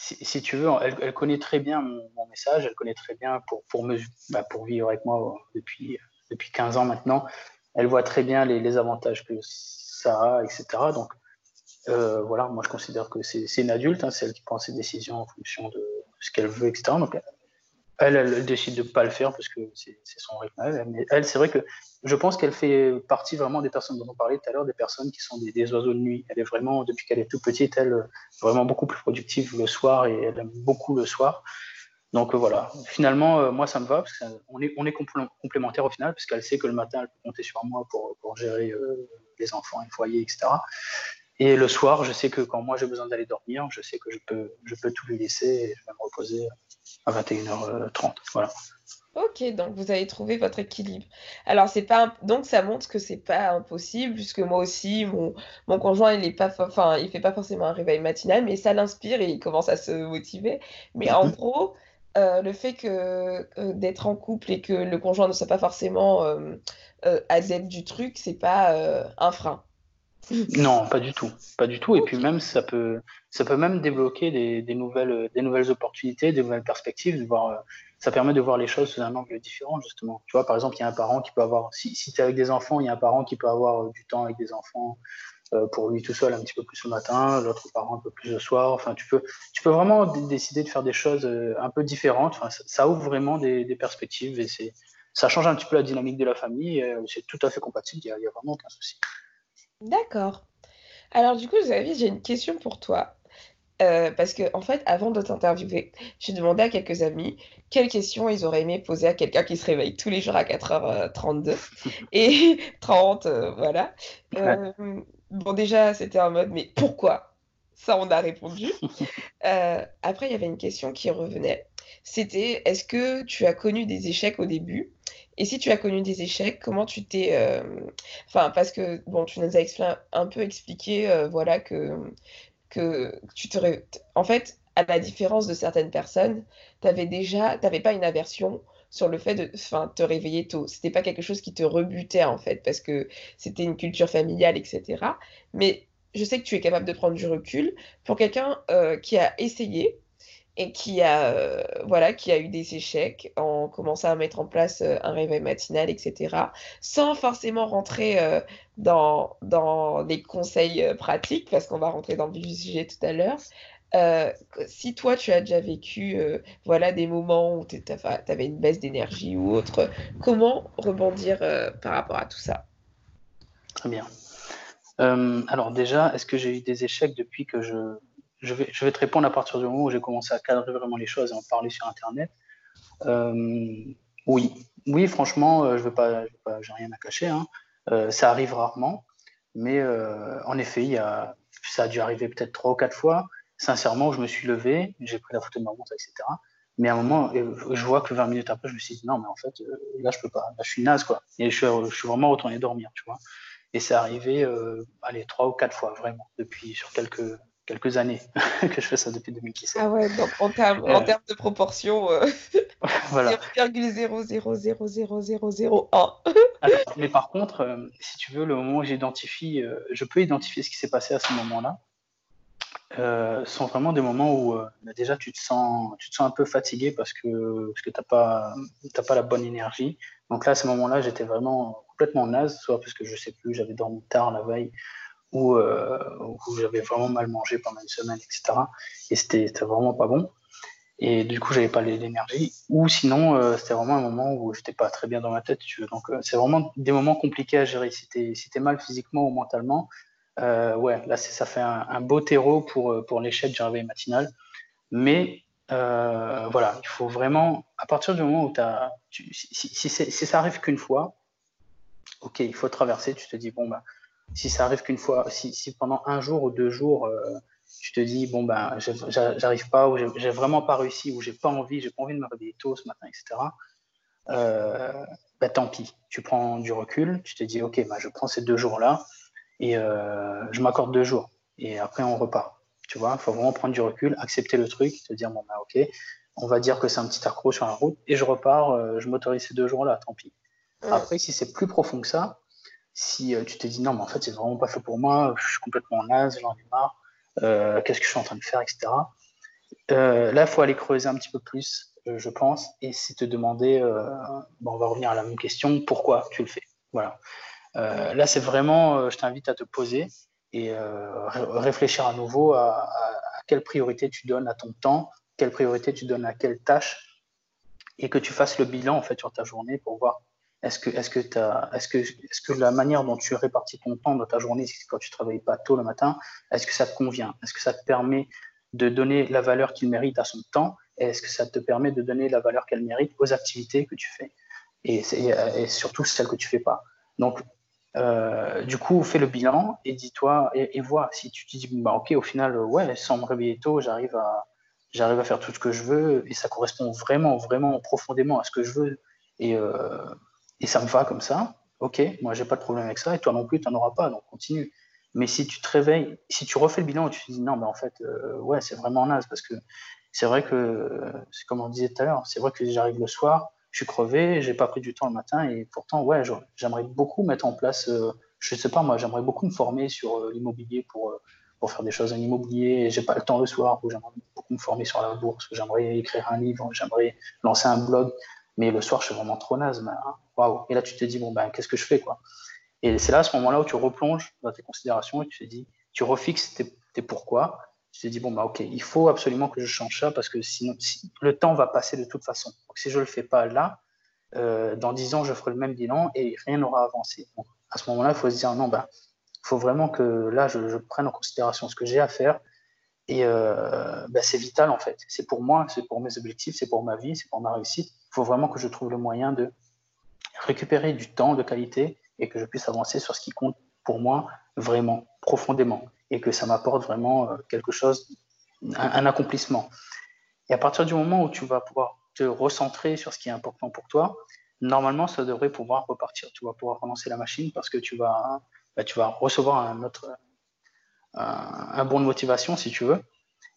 si, tu veux, elle, connaît très bien mon, message, elle connaît très bien pour, pour, me, bah, vivre avec moi depuis, depuis 15 ans maintenant. Elle voit très bien les, les avantages que ça a, etc. Donc, euh, voilà, moi je considère que c'est une adulte, hein, c'est elle qui prend ses décisions en fonction de ce qu'elle veut, etc. Donc, elle, elle décide de ne pas le faire parce que c'est son rythme. Mais elle, c'est vrai que je pense qu'elle fait partie vraiment des personnes dont on parlait tout à l'heure, des personnes qui sont des, oiseaux de nuit. Elle est vraiment, depuis qu'elle est toute petite, elle vraiment beaucoup plus productive le soir et elle aime beaucoup le soir. Donc voilà, finalement, euh, moi ça me va parce qu'on est, on est complémentaires au final parce qu'elle sait que le matin elle peut compter sur moi pour, pour gérer euh, les enfants, le foyer, etc. Et le soir, je sais que quand moi j'ai besoin d'aller dormir, je sais que je peux, je peux tout lui laisser et je vais me reposer à 21h30. Voilà.
Ok, donc vous avez trouvé votre équilibre. Alors c'est pas donc ça montre que c'est pas impossible puisque moi aussi mon, mon conjoint il est pas enfin il fait pas forcément un réveil matinal mais ça l'inspire et il commence à se motiver. Mais en mhm. gros euh, le fait que d'être en couple et que le conjoint ne soit pas forcément euh, euh, adepte du truc c'est pas un frein.
Non, pas du tout, pas du tout. Et puis même, ça peut, ça peut même débloquer des, des nouvelles, des nouvelles opportunités, des nouvelles perspectives. De voir, euh, ça permet de voir les choses sous un angle différent, justement. Tu vois, par exemple, il y a un parent qui peut avoir, si, si tu es avec des enfants, il y a un parent qui peut avoir euh, du temps avec des enfants euh, pour lui tout seul un petit peu plus le matin, l'autre parent un peu plus le soir. Enfin, tu peux, tu peux vraiment décider de faire des choses un peu différentes. Enfin, ça, ça ouvre vraiment des, des perspectives et c'est, ça change un petit peu la dynamique de la famille. C'est tout à fait compatible. Il n'y a, a, vraiment aucun souci.
D'accord. Alors du coup, Xavier, j'ai une question pour toi. Euh, parce que, en fait, avant de t'interviewer, j'ai demandé à quelques amis quelles questions ils auraient aimé poser à quelqu'un qui se réveille tous les jours à 4h32 et 30, euh, voilà. Euh, bon, déjà, c'était en mode, mais pourquoi? Ça, on a répondu. après, il y avait une question qui revenait. C'était, est-ce que tu as connu des échecs au début? Et si tu as connu des échecs, comment tu t'es... euh, Enfin, parce que, bon, tu nous as un peu expliqué, euh, voilà, que, que tu te... ré- En fait, à la différence de certaines personnes, t'avais déjà... T'avais pas une aversion sur le fait de enfin, te réveiller tôt. C'était pas quelque chose qui te rebutait, en fait, parce que c'était une culture familiale, etc. Mais je sais que tu es capable de prendre du recul. Pour quelqu'un euh, qui a essayé, et qui a, euh, voilà, qui a eu des échecs en commençant à mettre en place euh, un réveil matinal, etc., sans forcément rentrer euh, dans, dans les conseils pratiques, parce qu'on va rentrer dans le sujet tout à l'heure. Si toi, tu as déjà vécu voilà, des moments où tu avais une baisse d'énergie ou autre, comment rebondir par rapport à tout ça?
Très bien. Alors déjà, est-ce que j'ai eu des échecs depuis que je, je vais, te répondre à partir du moment où j'ai commencé à cadrer vraiment les choses et en parler sur Internet. Euh, oui, oui, franchement, euh, je veux pas, j'ai rien à cacher. Hein. Euh, ça arrive rarement, mais en effet, il y a, ça a dû arriver peut-être trois ou quatre fois. Sincèrement, je me suis levé, j'ai pris la photo de ma montre, etc. Mais à un moment, je vois que 20 minutes après, je me suis dit non, mais en fait, là, je peux pas, là, je suis naze, quoi. Et je suis, je suis vraiment retourné dormir, tu vois. Et c'est arrivé, allez, trois ou quatre fois, vraiment, depuis sur quelques, quelques années que je fais ça depuis 2017.
Ah ouais, donc en termes, en
Euh,
termes de proportion, euh,
voilà.
0,000001.
Alors, mais par contre, euh, si tu veux, le moment où j'identifie, euh, je peux identifier ce qui s'est passé à ce moment-là, sont vraiment des moments où bah, déjà tu te sens, tu te sens un peu fatigué parce que parce que t'as pas, t'as pas la bonne énergie. Donc là, à ce moment-là, j'étais vraiment complètement naze, soit parce que je sais plus, j'avais dormi tard la veille, euh, où j'avais vraiment mal mangé pendant une semaine, etc. Et c'était vraiment pas bon. Et du coup, j'avais pas l'é- l'énergie. Ou sinon, euh, c'était vraiment un moment où j'étais pas très bien dans ma tête. Donc, euh, c'est vraiment des moments compliqués à gérer. Si t'es si mal physiquement ou mentalement, ouais, là, ça fait un, beau terreau pour, pour l'échec du réveil matinal. Mais voilà, il faut vraiment, à partir du moment où t'as, tu, si, si, si ça arrive qu'une fois, ok, il faut traverser. Tu te dis, bon, bah, si ça arrive qu'une fois, si, si pendant un jour ou deux jours, euh, tu te dis, bon, ben, j'arrive pas, ou j'ai vraiment pas réussi, ou j'ai pas envie, j'ai pas envie de me réveiller tôt ce matin, etc., euh, bah, tant pis. Tu prends du recul, tu te dis, ok, bah, je prends ces deux jours-là et euh, je m'accorde deux jours. Et après, on repart. Tu vois, il faut vraiment prendre du recul, accepter le truc, te dire, bon, bah, ok, on va dire que c'est un petit accro sur la route, et je repars, euh, je m'autorise ces deux jours-là, tant pis.
Mm.
Après, si c'est plus profond que ça, si euh, tu te dis non, mais en fait, c'est vraiment pas fait pour moi, je suis complètement naze, j'en ai marre, euh, qu'est-ce que je suis en train de faire, etc. Euh, là, il faut aller creuser un petit peu plus, euh, je pense, et c'est te demander, bon, on va revenir à la même question, pourquoi tu le fais? Voilà. Là, c'est vraiment, je t'invite à te poser et ré- réfléchir à nouveau à, à- à quelle priorité tu donnes à ton temps, quelle priorité tu donnes à quelle tâche, et que tu fasses le bilan en fait sur ta journée pour voir est-ce que, est-ce que, est-ce que, est-ce que la manière dont tu répartis ton temps dans ta journée, quand tu travailles pas tôt le matin, est-ce que ça te convient? Est-ce que ça te permet de donner la valeur qu'il mérite à son temps est-ce que ça te permet de donner la valeur qu'elle mérite aux activités que tu fais et, surtout celles que tu fais pas? Donc, euh, du coup, fais le bilan et dis-toi et, vois si tu te dis bah ok au final ouais sans me réveiller tôt j'arrive à à faire tout ce que je veux et ça correspond vraiment vraiment profondément à ce que je veux et euh, et ça me va comme ça. Ok, moi j'ai pas de problème avec ça et toi non plus tu n'en auras pas donc continue. Mais si tu te réveilles, si tu refais le bilan et tu te dis non mais en fait euh, ouais c'est vraiment naze parce que c'est vrai que euh, c'est comme on disait tout à l'heure c'est vrai que j'arrive le soir je suis crevé, j'ai pas pris du temps le matin et pourtant, ouais, j'aimerais beaucoup mettre en place euh, je sais pas, moi, j'aimerais beaucoup me former sur l'immobilier pour, pour faire des choses en immobilier. J'ai pas le temps le soir, où j'aimerais beaucoup me former sur la bourse, j'aimerais écrire un livre, j'aimerais lancer un blog. Mais le soir, je suis vraiment trop naze. Hein. Waouh. Et là, tu te dis, bon, ben, qu'est-ce que je fais, quoi? Et c'est là, à ce moment-là, où tu replonges dans tes considérations et tu te dis, tu refixes tes, pourquoi. Tu te dis, bon, bah, ok, il faut absolument que je change ça parce que sinon, le temps va passer de toute façon. Donc, si je ne le fais pas là, euh, dans 10 ans, je ferai le même bilan et rien n'aura avancé. Donc, à ce moment-là, il faut se dire, non, bah, il faut vraiment que là, je, prenne en considération ce que j'ai à faire. Et euh, bah, c'est vital, en fait. C'est pour moi, c'est pour mes objectifs, c'est pour ma vie, c'est pour ma réussite. Il faut vraiment que je trouve le moyen de récupérer du temps de qualité et que je puisse avancer sur ce qui compte pour moi vraiment, profondément, et que ça m'apporte vraiment euh, quelque chose, un, accomplissement. Et à partir du moment où tu vas pouvoir te recentrer sur ce qui est important pour toi, normalement, ça devrait pouvoir repartir. Tu vas pouvoir relancer la machine parce que tu vas, bah, tu vas recevoir un autre, un, bon de motivation, si tu veux.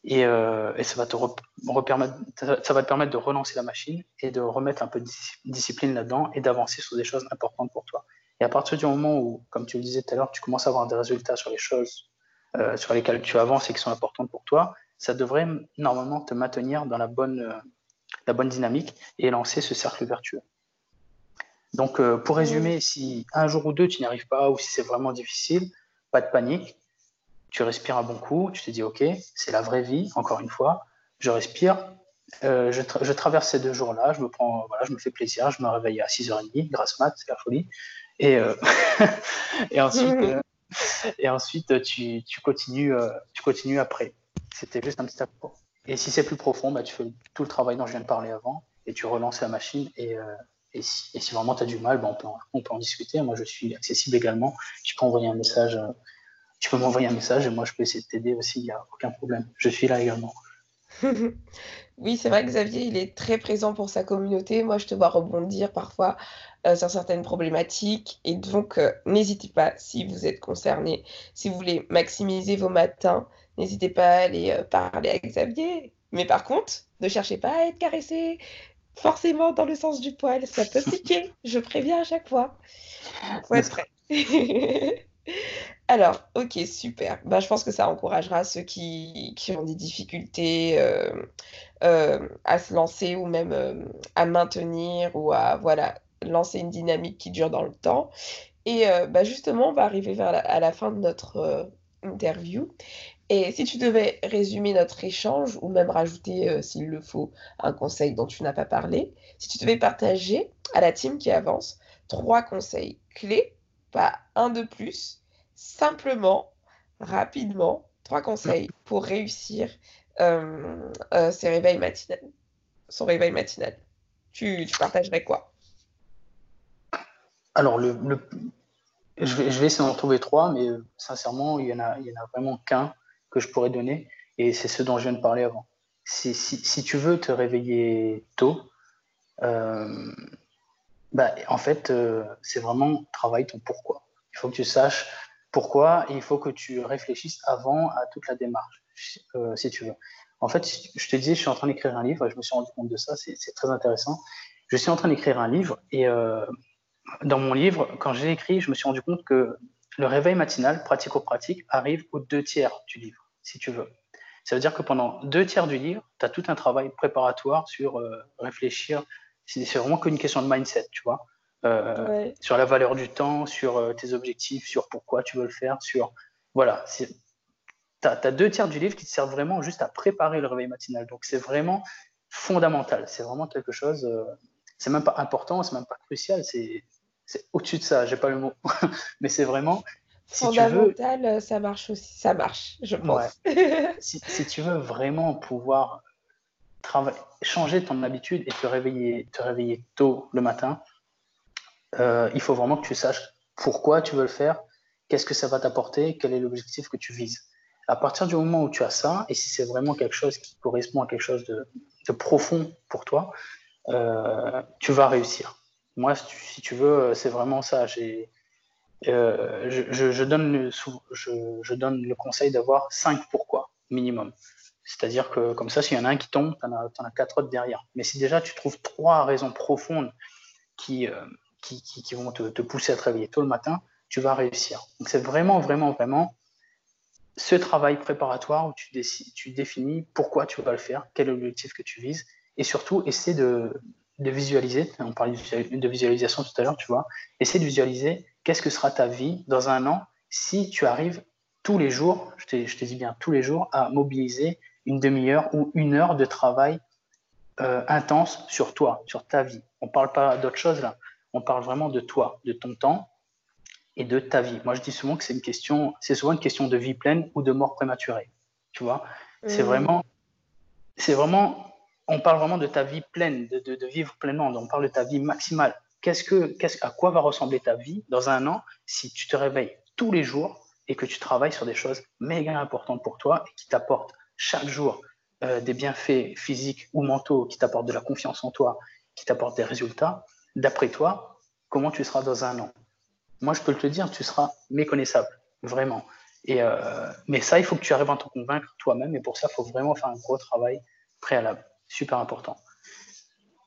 Et, euh, et ça, va te ça va te permettre de relancer la machine et de remettre un peu de discipline là-dedans et d'avancer sur des choses importantes pour toi. Et à partir du moment où, comme tu le disais tout à l'heure, tu commences à avoir des résultats sur les choses euh, sur lesquelles tu avances et qui sont importantes pour toi, ça devrait normalement te maintenir dans la bonne, euh, la bonne dynamique et lancer ce cercle vertueux. Donc, pour résumer, si un jour ou deux tu n'y arrives pas ou si c'est vraiment difficile, pas de panique. Tu respires un bon coup, tu te dis, OK, c'est la vraie vie, encore une fois. Je respire, je, je, traverse ces deux jours-là, je me prends, voilà, je me fais plaisir, je me réveille à 6h30, grâce mat, c'est la folie. Et, euh, et ensuite, euh, et ensuite tu, tu, continues, euh, tu continues après. C'était juste un petit apport. Et si c'est plus profond, bah, tu fais tout le travail dont je viens de parler avant et tu relances la machine. Et, et, si, et si, vraiment tu as du mal, bah, on, peut en, on peut en discuter. Moi, je suis accessible également. Tu peux envoyer un message. Tu peux m'envoyer un message et moi, je peux essayer de t'aider aussi. Il n'y a aucun problème. Je suis là également.
Oui, c'est vrai que Xavier, il est très présent pour sa communauté. Moi, je te vois rebondir parfois euh, sur certaines problématiques. Et donc, euh, n'hésitez pas, si vous êtes concerné, si vous voulez maximiser vos matins, n'hésitez pas à aller euh, parler à Xavier. Mais par contre, ne cherchez pas à être caressé forcément dans le sens du poil. Ça peut piquer, je préviens à chaque fois. Faut être prêt. Alors, ok, super. Bah, je pense que ça encouragera ceux qui, qui ont des difficultés euh, euh, à se lancer ou même euh, à maintenir ou à voilà, lancer une dynamique qui dure dans le temps. Et bah, justement, on va arriver vers à la fin de notre interview. Et si tu devais résumer notre échange ou même rajouter, s'il le faut, un conseil dont tu n'as pas parlé, si tu devais partager à la team qui avance trois conseils clés, pas un de plus, simplement, rapidement, trois conseils pour réussir euh, euh, ses réveils matinaux, son réveil matinal. Tu, partagerais quoi?
Alors, je, vais, essayer d'en trouver trois, mais euh, sincèrement, il n'y en, a, en a vraiment qu'un que je pourrais donner, et c'est ce dont je viens de parler avant. Si, tu veux te réveiller tôt, bah, en fait, c'est vraiment travailler ton pourquoi. Il faut que tu saches pourquoi Il faut que tu réfléchisses avant à toute la démarche, euh, si tu veux. En fait, je te disais, je suis en train d'écrire un livre, je me suis rendu compte de ça, c'est très intéressant. Je suis en train d'écrire un livre et euh, dans mon livre, quand j'ai écrit, je me suis rendu compte que le réveil matinal, pratico-pratique, arrive aux deux tiers du livre, si tu veux. Ça veut dire que pendant deux tiers du livre, tu as tout un travail préparatoire sur euh, réfléchir. C'est vraiment qu'une question de mindset, tu vois. Euh, sur la valeur du temps, sur euh, tes objectifs, sur pourquoi tu veux le faire, sur. Voilà. Tu as, deux tiers du livre qui te servent vraiment juste à préparer le réveil matinal. Donc, c'est vraiment fondamental. C'est vraiment quelque chose. Euh, c'est même pas important, c'est même pas crucial. C'est au-dessus de ça. J'ai pas le mot. Mais c'est vraiment.
Fondamental, ça marche aussi. Ça marche, je pense.
si, si, tu veux vraiment pouvoir changer ton habitude et te réveiller, te réveiller tôt le matin, euh, il faut vraiment que tu saches pourquoi tu veux le faire, qu'est-ce que ça va t'apporter, quel est l'objectif que tu vises. À partir du moment où tu as ça, et si c'est vraiment quelque chose qui correspond à quelque chose de, profond pour toi, euh, tu vas réussir. Moi, si tu, veux, c'est vraiment ça. Euh, je, donne le, je, donne le conseil d'avoir cinq pourquoi minimum. C'est-à-dire que comme ça, s'il y en a un qui tombe, tu en, as quatre autres derrière. Mais si déjà tu trouves trois raisons profondes qui, qui, vont te, pousser à te réveiller tôt le matin, tu vas réussir. Donc c'est vraiment, vraiment, vraiment ce travail préparatoire où tu, tu définis pourquoi tu vas le faire, quel est l'objectif que tu vises, et surtout essaie de, visualiser, on parlait de visualisation tout à l'heure, tu vois, essaie de visualiser qu'est-ce que sera ta vie dans un an si tu arrives tous les jours, je te, je te dis bien tous les jours, à mobiliser une demi-heure ou une heure de travail euh, intense sur toi, sur ta vie. On ne parle pas d'autre chose là, on parle vraiment de toi, de ton temps et de ta vie. Moi, je dis souvent que c'est une question, c'est souvent une question de vie pleine ou de mort prématurée. Tu vois, c'est mmh. vraiment, c'est vraiment, on parle vraiment de ta vie pleine, de, de, vivre pleinement. On parle de ta vie maximale. Qu'est-ce que, qu'est-ce, à quoi va ressembler ta vie dans un an si tu te réveilles tous les jours et que tu travailles sur des choses méga importantes pour toi et qui t'apportent chaque jour euh, des bienfaits physiques ou mentaux, qui t'apportent de la confiance en toi, qui t'apportent des résultats, d'après toi, comment tu seras dans un an? Moi, je peux te dire, tu seras méconnaissable, vraiment. Et, euh, mais ça, il faut que tu arrives à te convaincre toi-même, et pour ça, il faut vraiment faire un gros travail préalable, super important.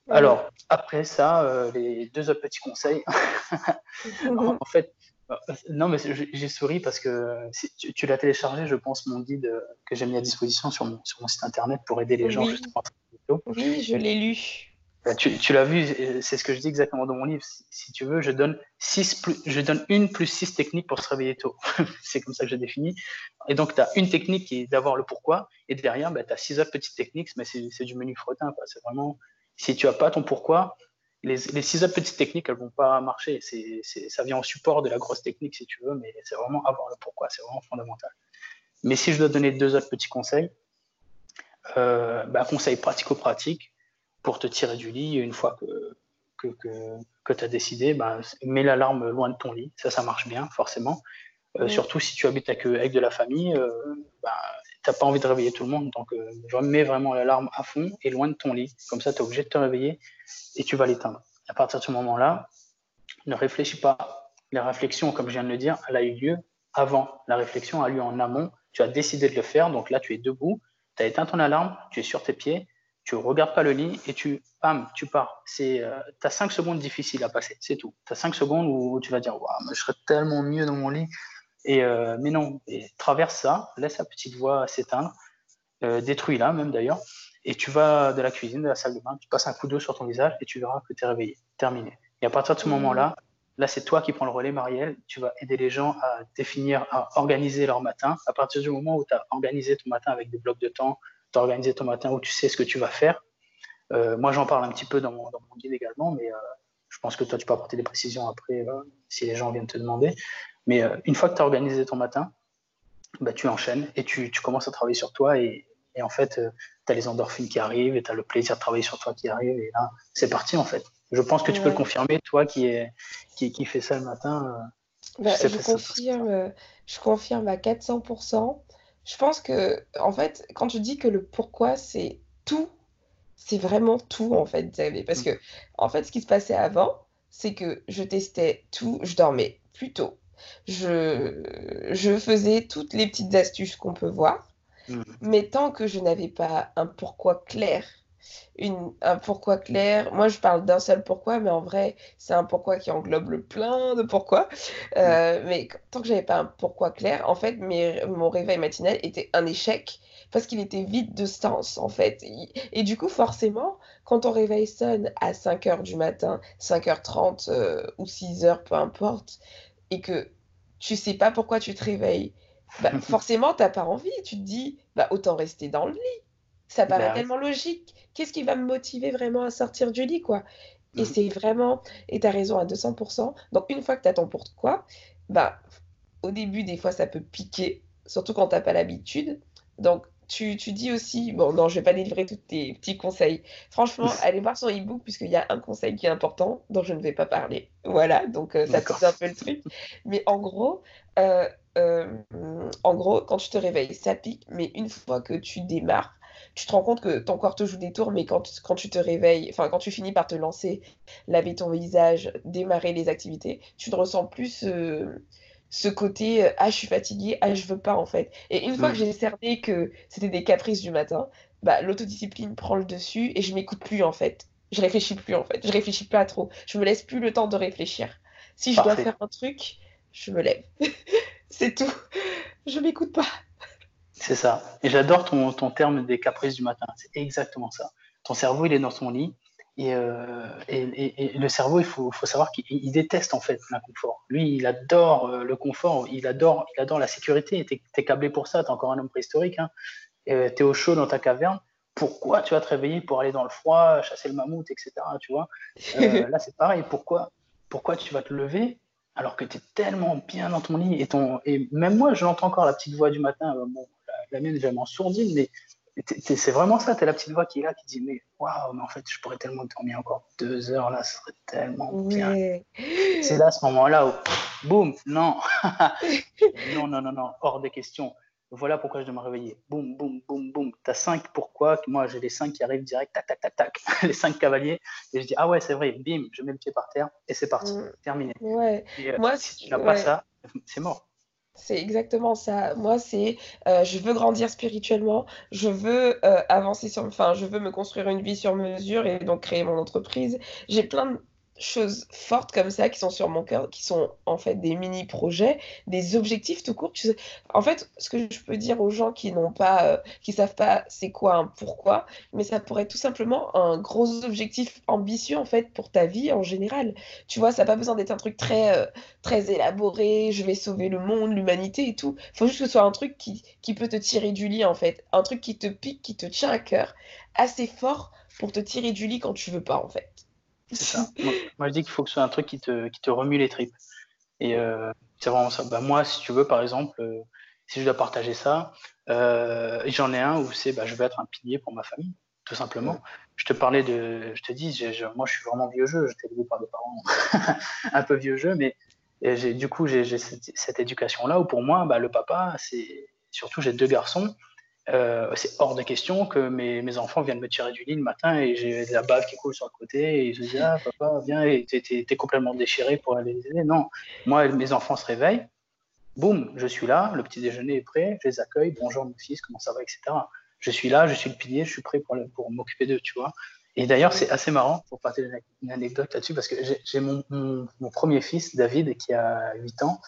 Alors, après ça, euh, les deux autres petits conseils. en fait, non, mais j'ai souri parce que tu, l'as téléchargé, je pense, mon guide que j'ai mis à disposition sur mon, sur mon site internet pour aider les gens
oui. Oui, je l'ai lu.
Bah, tu, l'as vu, c'est ce que je dis exactement dans mon livre. Si, tu veux, je donne, six plus, je donne une plus six techniques pour se réveiller tôt. c'est comme ça que je définis. Et donc, tu as une technique qui est d'avoir le pourquoi, et derrière, bah, tu as six autres petites techniques, mais c'est du menu frottin. C'est vraiment, si tu n'as pas ton pourquoi, les, six autres petites techniques, elles vont pas marcher. Ça vient en support de la grosse technique, si tu veux, mais c'est vraiment avoir le pourquoi, c'est vraiment fondamental. Mais si je dois donner deux autres petits conseils, euh, bah, conseil pratico-pratique pour te tirer du lit une fois que, que, que, tu as décidé, bah, mets l'alarme loin de ton lit. Ça, ça marche bien, forcément. Euh, surtout si tu habites avec, avec de la famille, euh, bah, tu n'as pas envie de réveiller tout le monde. Donc, je mets vraiment l'alarme à fond et loin de ton lit. Comme ça, tu es obligé de te réveiller et tu vas l'éteindre. À partir de ce moment-là, ne réfléchis pas. La réflexion, comme je viens de le dire, elle a eu lieu avant. La réflexion a lieu en amont. Tu as décidé de le faire, donc là, tu es debout, tu as éteint ton alarme, tu es sur tes pieds, tu regardes pas le lit et tu, bam, tu pars. C'est, euh, as 5 secondes difficiles à passer, c'est tout. Tu as 5 secondes où tu vas dire, waouh, je serais tellement mieux dans mon lit. Et, euh, mais non, et traverse ça, laisse la petite voix s'éteindre, euh, détruis-la même d'ailleurs, et tu vas de la cuisine, de la salle de bain, tu passes un coup d'eau sur ton visage et tu verras que tu es réveillé, terminé. Et à partir de ce moment-là, là, c'est toi qui prends le relais, Marielle. Tu vas aider les gens à définir, à organiser leur matin. À partir du moment où tu as organisé ton matin avec des blocs de temps, as organisé ton matin où tu sais ce que tu vas faire. Euh, moi, j'en parle un petit peu dans mon, dans mon guide également, mais euh, je pense que toi, tu peux apporter des précisions après euh, si les gens viennent te demander. Mais une fois que tu as organisé ton matin, bah, tu enchaînes et tu, tu, commences à travailler sur toi et, et en fait, tu as les endorphines qui arrivent et tu as le plaisir de travailler sur toi qui arrive. Et là, c'est parti en fait. Je pense que tu peux le confirmer, toi qui, est, qui, qui fait ça le matin.
Bah, je, confirme, je confirme à 400%. Je pense que, en fait, quand tu dis que le pourquoi, c'est tout, c'est vraiment tout, en fait, Parce mm. que, en fait, ce qui se passait avant, c'est que je testais tout, je dormais plus tôt. Je, je faisais toutes les petites astuces qu'on peut voir. Mm. Mais tant que je n'avais pas un pourquoi clair, une, un pourquoi clair, moi je parle d'un seul pourquoi, mais en vrai, c'est un pourquoi qui englobe le plein de pourquoi. Euh. Mais tant que j'avais pas un pourquoi clair, en fait, mon réveil matinal était un échec parce qu'il était vide de sens, en fait. Et, du coup, forcément, quand ton réveil sonne à 5 h du matin, 5h30 euh, ou 6 h, peu importe, et que tu sais pas pourquoi tu te réveilles, bah, forcément, t'as pas envie. Tu te dis, bah, autant rester dans le lit. Ça paraît bah tellement logique. Qu'est-ce qui va me motiver vraiment à sortir du lit, quoi? Et mmh. c'est vraiment, et tu as raison à 200%. Donc, une fois que tu as ton pourquoi, bah, au début, des fois, ça peut piquer, surtout quand tu pas l'habitude. Donc, tu, tu, dis aussi, bon, non, je vais pas délivrer tous tes petits conseils. Franchement, allez voir son e-book, puisqu'il y a un conseil qui est important, dont je ne vais pas parler. Voilà, donc euh, ça coûte un peu le truc. Mais en gros, euh, euh, en gros, quand tu te réveilles, ça pique, mais une fois que tu démarres, tu te rends compte que ton corps te joue des tours, mais quand, quand tu te réveilles, enfin, quand tu finis par te lancer, laver ton visage, démarrer les activités, tu ne ressens plus ce, côté ah, je suis fatiguée, ah, je veux pas en fait. Et une fois que j'ai cerné que c'était des caprices du matin, bah, l'autodiscipline prend le dessus et je m'écoute plus en fait. Je réfléchis plus en fait. Je réfléchis pas trop. Je me laisse plus le temps de réfléchir. Si je dois faire un truc, je me lève. c'est tout. Je m'écoute pas.
C'est ça. Et j'adore ton, ton terme des caprices du matin. C'est exactement ça. Ton cerveau, il est dans son lit. Et, euh, et, et, le cerveau, il faut, faut savoir qu'il déteste en fait l'inconfort. Lui, il adore euh, le confort, il adore, il adore la sécurité. Tu es, câblé pour ça, tu es encore un homme préhistorique. Hein. Tu es au chaud dans ta caverne. Pourquoi tu vas te réveiller pour aller dans le froid, chasser le mammouth, etc. Tu vois? Euh, là, c'est pareil. Pourquoi, pourquoi tu vas te lever alors que tu es tellement bien dans ton lit et, ton, et même moi, je l'entends encore la petite voix du matin. Bon, la, mienne est vraiment sourdine, mais c'est vraiment ça, tu as la petite voix qui est là, qui dit Mais waouh, mais en fait, je pourrais tellement dormir encore deux heures là, ce serait tellement bien. C'est là, ce moment-là où, boum, non. non, non, non, non, hors des questions. Voilà pourquoi je dois me réveiller. Boum, boum, boum, boum. Tu as cinq pourquoi. Moi, j'ai les cinq qui arrivent direct, tac, tac, tac, tac. les cinq cavaliers. Et je dis Ah ouais, c'est vrai, bim, je mets le pied par terre et c'est parti, mm. terminé.
Ouais.
Euh, Moi, si tu n'as pas ça, c'est mort.
C'est exactement ça. Moi, c'est euh, je veux grandir spirituellement, je veux euh, avancer sur, enfin, je veux me construire une vie sur mesure et donc créer mon entreprise. J'ai plein de choses fortes comme ça qui sont sur mon cœur, qui sont en fait des mini-projets, des objectifs tout court. En fait, ce que je peux dire aux gens qui n'ont pas, euh, qui savent pas c'est quoi un pourquoi, mais ça pourrait être tout simplement un gros objectif ambitieux en fait pour ta vie en général. Tu vois, ça n'a pas besoin d'être un truc très, euh, très élaboré, je vais sauver le monde, l'humanité et tout. Faut juste que ce soit un truc qui, qui peut te tirer du lit en fait, un truc qui te pique, qui te tient à cœur, assez fort pour te tirer du lit quand tu veux pas en fait.
C'est ça. Moi, je dis qu'il faut que ce soit un truc qui te, qui te remue les tripes. Et euh, c'est vraiment ça. Bah, moi, si tu veux, par exemple, euh, si je dois partager ça, euh, j'en ai un où c'est bah, je veux être un pilier pour ma famille, tout simplement. Je te parlais de. Je te dis, moi, je suis vraiment vieux jeu. J'étais élevé par des parents un peu vieux jeu, mais du coup, j'ai cette, cette éducation-là où pour moi, bah, le papa, c'est. Surtout, j'ai deux garçons. Euh, c'est hors de question que mes, mes, enfants viennent me tirer du lit le matin et j'ai de la bave qui coule sur le côté et ils se disent Ah, papa, viens, t'es complètement déchiré pour aller les aider. Non, moi, mes enfants se réveillent, boum, je suis là, le petit déjeuner est prêt, je les accueille, bonjour mon fils, comment ça va, etc. Je suis là, je suis le pilier, je suis prêt pour, pour m'occuper d'eux, tu vois. Et d'ailleurs, c'est assez marrant pour partager une anecdote là-dessus parce que j'ai mon, mon, mon, premier fils, David, qui a 8 ans.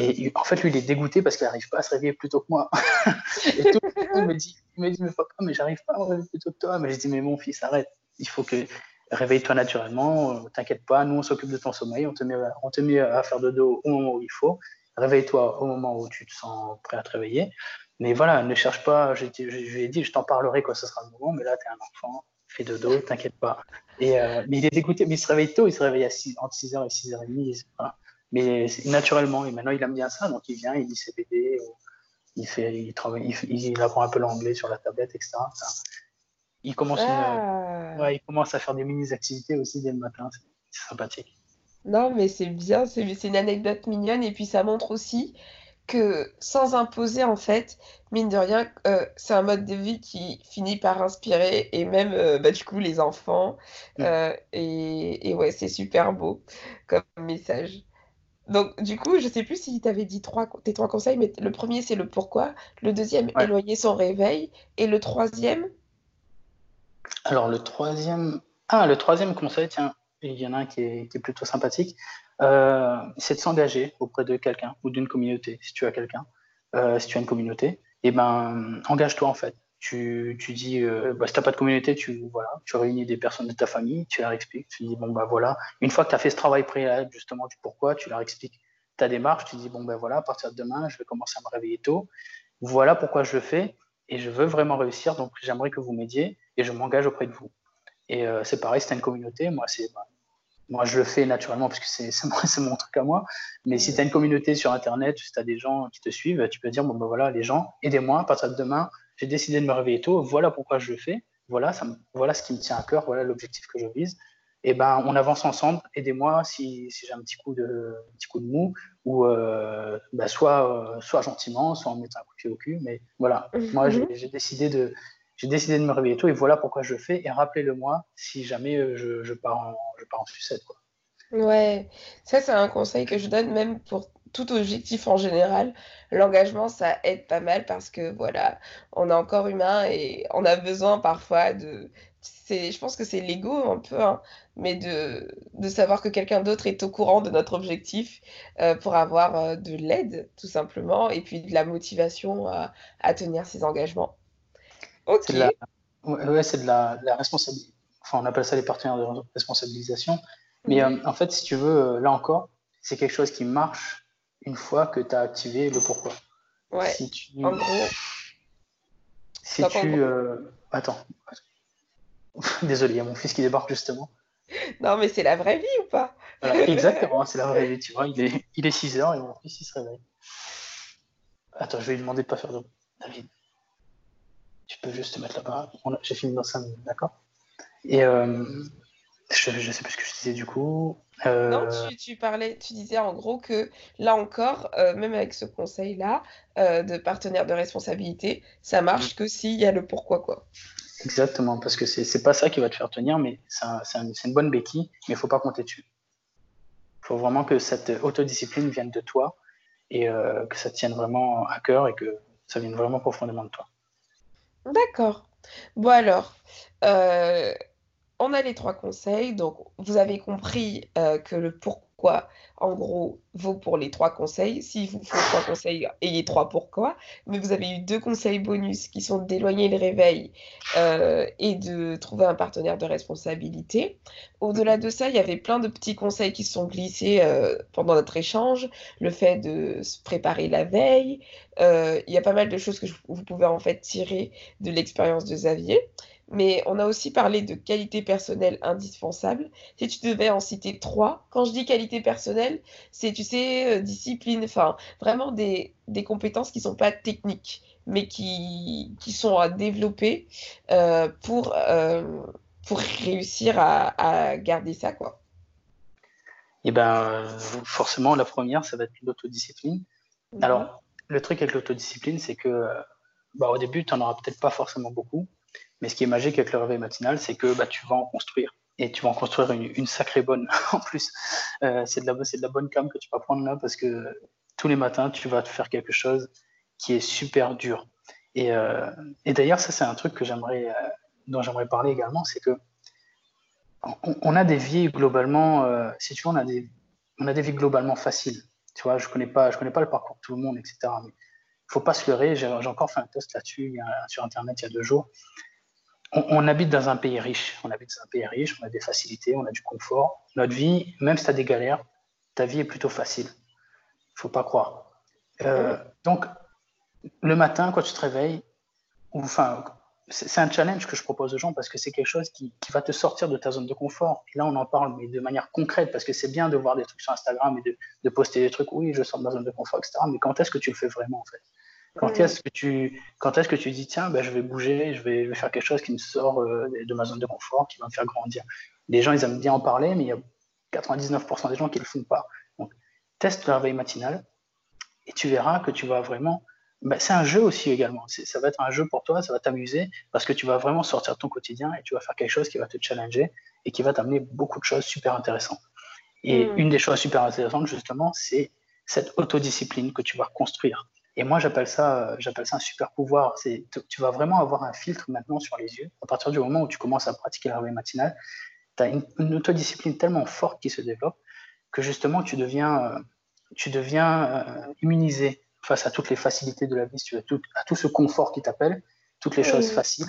Et en fait, lui, il est dégoûté parce qu'il n'arrive pas à se réveiller plus tôt que moi. et me dit, il me dit, mais papa, mais j'arrive pas à me réveiller plus tôt que toi. Mais je dis, mais mon fils, arrête. Il faut que réveille-toi naturellement. Euh, t'inquiète pas, nous, on s'occupe de ton sommeil. On te, met, on te met à faire de dos au moment où il faut. Réveille-toi au moment où tu te sens prêt à te réveiller. Mais voilà, ne cherche pas. Je, lui ai dit, je t'en parlerai quand ce sera le moment. Mais là, tu es un enfant. Fais de dos, t'inquiète pas. Et, euh, mais il est dégoûté. Mais il se réveille tôt. Il se réveille à 6, entre 6h et 6h30. Voilà mais naturellement. Et maintenant, il aime bien ça, donc il vient, il lit ses BD, il fait, il travaille, il, apprend un peu l'anglais sur la tablette, etc. il commence, ah. il commence à faire des mini activités aussi dès le matin. C'est sympathique.
Non, mais c'est bien, c'est une anecdote mignonne et puis ça montre aussi que sans imposer, en fait, mine de rien, euh, c'est un mode de vie qui finit par inspirer et même, euh, bah, du coup, les enfants. Mm. Euh, et, et, ouais, c'est super beau comme message. Donc, du coup, je sais plus si tu avais dit trois, tes trois conseils, mais le premier, c'est le pourquoi. Le deuxième, éloigner son réveil. Et le troisième?
Alors, le troisième... Ah, le troisième conseil, tiens, il y en a un qui est, plutôt sympathique. Euh, c'est de s'engager auprès de quelqu'un ou d'une communauté, si tu as quelqu'un, euh, si tu as une communauté. Eh ben, engage-toi, en fait tu, tu dis, euh, bah, si tu n'as pas de communauté, tu, voilà, tu réunis des personnes de ta famille, tu leur expliques, tu dis, bon, bah voilà, une fois que tu as fait ce travail préalable, justement, du pourquoi, tu leur expliques ta démarche, tu dis, bon, ben voilà, à partir de demain, je vais commencer à me réveiller tôt, voilà pourquoi je le fais, et je veux vraiment réussir, donc j'aimerais que vous m'aidiez, et je m'engage auprès de vous. Et euh, c'est pareil, c'est une communauté, moi, c'est. Bah, moi, je le fais naturellement parce que c'est mon, mon truc à moi. Mais si tu as une communauté sur Internet, si tu as des gens qui te suivent, tu peux dire, bon, ben voilà, les gens, aidez-moi, à partir de demain, j'ai décidé de me réveiller tôt, voilà pourquoi je le fais, voilà, ça voilà ce qui me tient à cœur, voilà l'objectif que je vise. Et ben, on avance ensemble, aidez-moi si, si j'ai un petit coup de, petit coup de mou, ou euh, ben, soit, euh, soit gentiment, soit en mettant un coup de pied au cul, mais voilà, mhm. moi j'ai décidé de j'ai décidé de me réveiller tôt et voilà pourquoi je le fais. Et rappelez-le moi si jamais euh, je, je, pars, en, je pars en sucette. Quoi.
Ouais, ça c'est un conseil que je donne même pour tout objectif en général, l'engagement, ça aide pas mal parce que voilà, on est encore humain et on a besoin parfois de. Je pense que c'est l'ego un peu, hein, mais de, de savoir que quelqu'un d'autre est au courant de notre objectif euh, pour avoir euh, de l'aide, tout simplement, et puis de la motivation à, à tenir ses engagements.
Ok. C'est de la, ouais, c'est de la, la responsabilité. Enfin, on appelle ça les partenaires de responsabilisation. Mais mhm. euh, en fait, si tu veux, là encore, c'est quelque chose qui marche une fois que tu as activé le pourquoi.
Ouais. Si tu... En gros.
Si tu. Euh... Attends. Désolé, il y a mon fils qui débarque justement.
Non, mais c'est la vraie vie ou pas?
Exactement, c'est la vraie vie. Tu vois, il est, il est 6 heures et mon fils il se réveille. Attends, je vais lui demander de pas faire de. David, tu peux juste te mettre là-bas. J'ai fini dans 5 minutes, d'accord? Et euh, je, ne sais plus ce que je disais du coup.
Euh, non, tu, parlais, tu disais en gros que là encore, euh, même avec ce conseil-là euh, de partenaire de responsabilité, ça marche que s'il y a le pourquoi quoi.
Exactement, parce que c'est pas ça qui va te faire tenir, mais c'est une bonne béquille, mais il faut pas compter dessus. Il faut vraiment que cette autodiscipline vienne de toi et que ça tienne vraiment à cœur et que ça vienne vraiment profondément de toi.
D'accord. Bon alors, on a les trois conseils. Donc, vous avez compris euh, que le pourquoi, en gros, vaut pour les trois conseils. S'il vous faut trois conseils, ayez trois pourquoi. Mais vous avez eu deux conseils bonus qui sont d'éloigner le réveil euh, et de trouver un partenaire de responsabilité. Au-delà de ça, il y avait plein de petits conseils qui se sont glissés euh, pendant notre échange. Le fait de se préparer la veille. il y a pas mal de choses que vous pouvez en fait tirer de l'expérience de Xavier mais on a aussi parlé de qualité personnelle indispensable. Si tu devais en citer trois, quand je dis qualité personnelle, c'est, tu sais, euh, discipline, enfin, vraiment des, des, compétences qui ne sont pas techniques, mais qui, qui sont à développer euh, pour, euh, pour réussir à, à, garder ça, quoi.
Eh ben, forcément, la première, ça va être l'autodiscipline. Mhm. Alors, le truc avec l'autodiscipline, c'est que, bah, au début, tu n'en auras peut-être pas forcément beaucoup mais ce qui est magique avec le réveil matinal, c'est que bah, tu vas en construire. Et tu vas en construire une, sacrée bonne en plus. Euh, c'est de, la, de la bonne cam que tu vas prendre là parce que tous les matins, tu vas te faire quelque chose qui est super dur. Et, euh, d'ailleurs, ça, c'est un truc que j'aimerais, euh, dont j'aimerais parler également, c'est que on, a des vies globalement, si tu veux, on a des, on a des vies globalement faciles. Tu vois, je connais connais pas le parcours de tout le monde, etc. Mais faut pas se leurrer. J'ai encore fait un test là-dessus sur Internet il y a deux jours on, habite dans un pays riche. On habite dans un pays riche, on a des facilités, on a du confort. Notre vie, même si tu as des galères, ta vie est plutôt facile. Il faut pas croire. Euh, donc, le matin, quand tu te réveilles, enfin, c'est un challenge que je propose aux gens parce que c'est quelque chose qui, va te sortir de ta zone de confort. là, on en parle, mais de manière concrète, parce que c'est bien de voir des trucs sur Instagram et de, de, poster des trucs, oui, je sors de ma zone de confort, etc. Mais quand est-ce que tu le fais vraiment, en fait? Quand est-ce que tu, quand est-ce que tu dis tiens, ben, je vais bouger, je vais, faire quelque chose qui me sort euh, de ma zone de confort, qui va me faire grandir. Les gens, ils aiment bien en parler, mais il y a 99% des gens qui le font pas. Donc, teste le réveil matinal et tu verras que tu vas vraiment. Ben, c'est un jeu aussi également. Ça va être un jeu pour toi, ça va t'amuser parce que tu vas vraiment sortir de ton quotidien et tu vas faire quelque chose qui va te challenger et qui va t'amener beaucoup de choses super intéressanses. Et mm. une des choses super intéressantes, justement, c'est cette autodiscipline que tu vas construire. Et moi, j'appelle ça, j'appelle ça un super pouvoir. C'est, tu vas vraiment avoir un filtre maintenant sur les yeux. À partir du moment où tu commences à pratiquer le réveil matinal, tu as une, autodiscipline tellement forte qui se développe que justement, tu deviens, euh, tu deviens euh, immunisé face à toutes les facilités de la vie, à tout, à tout ce confort qui t'appelle, toutes les choses faciles.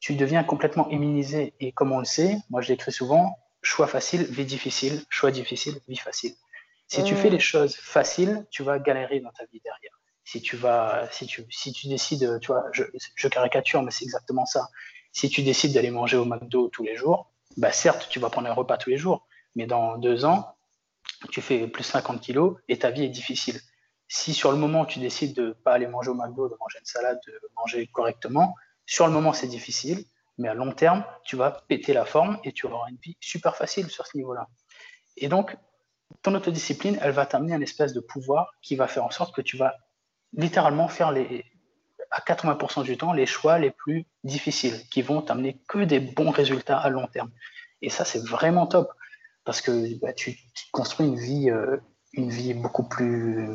Tu deviens complètement immunisé. Et comme on le sait, moi je l'écris souvent, choix facile, vie difficile, choix difficile, vie facile. Si tu fais les choses faciles, tu vas galérer dans ta vie derrière si tu vas, si tu, si tu décides, tu vois, je, caricature, mais c'est exactement ça. Si tu décides d'aller manger au McDo tous les jours, bah certes, tu vas prendre un repas tous les jours, mais dans deux ans, tu fais plus 50 kilos et ta vie est difficile. Si sur le moment, tu décides de ne pas aller manger au McDo, de manger une salade, de manger correctement, sur le moment, c'est difficile, mais à long terme, tu vas péter la forme et tu auras une vie super facile sur ce niveau-là. Et donc, ton autodiscipline, elle va t'amener un espèce de pouvoir qui va faire en sorte que tu vas littéralement faire les, à 80% du temps les choix les plus difficiles qui vont t'amener que des bons résultats à long terme. Et ça, c'est vraiment top parce que bah, tu, construis une vie, euh, une vie beaucoup plus,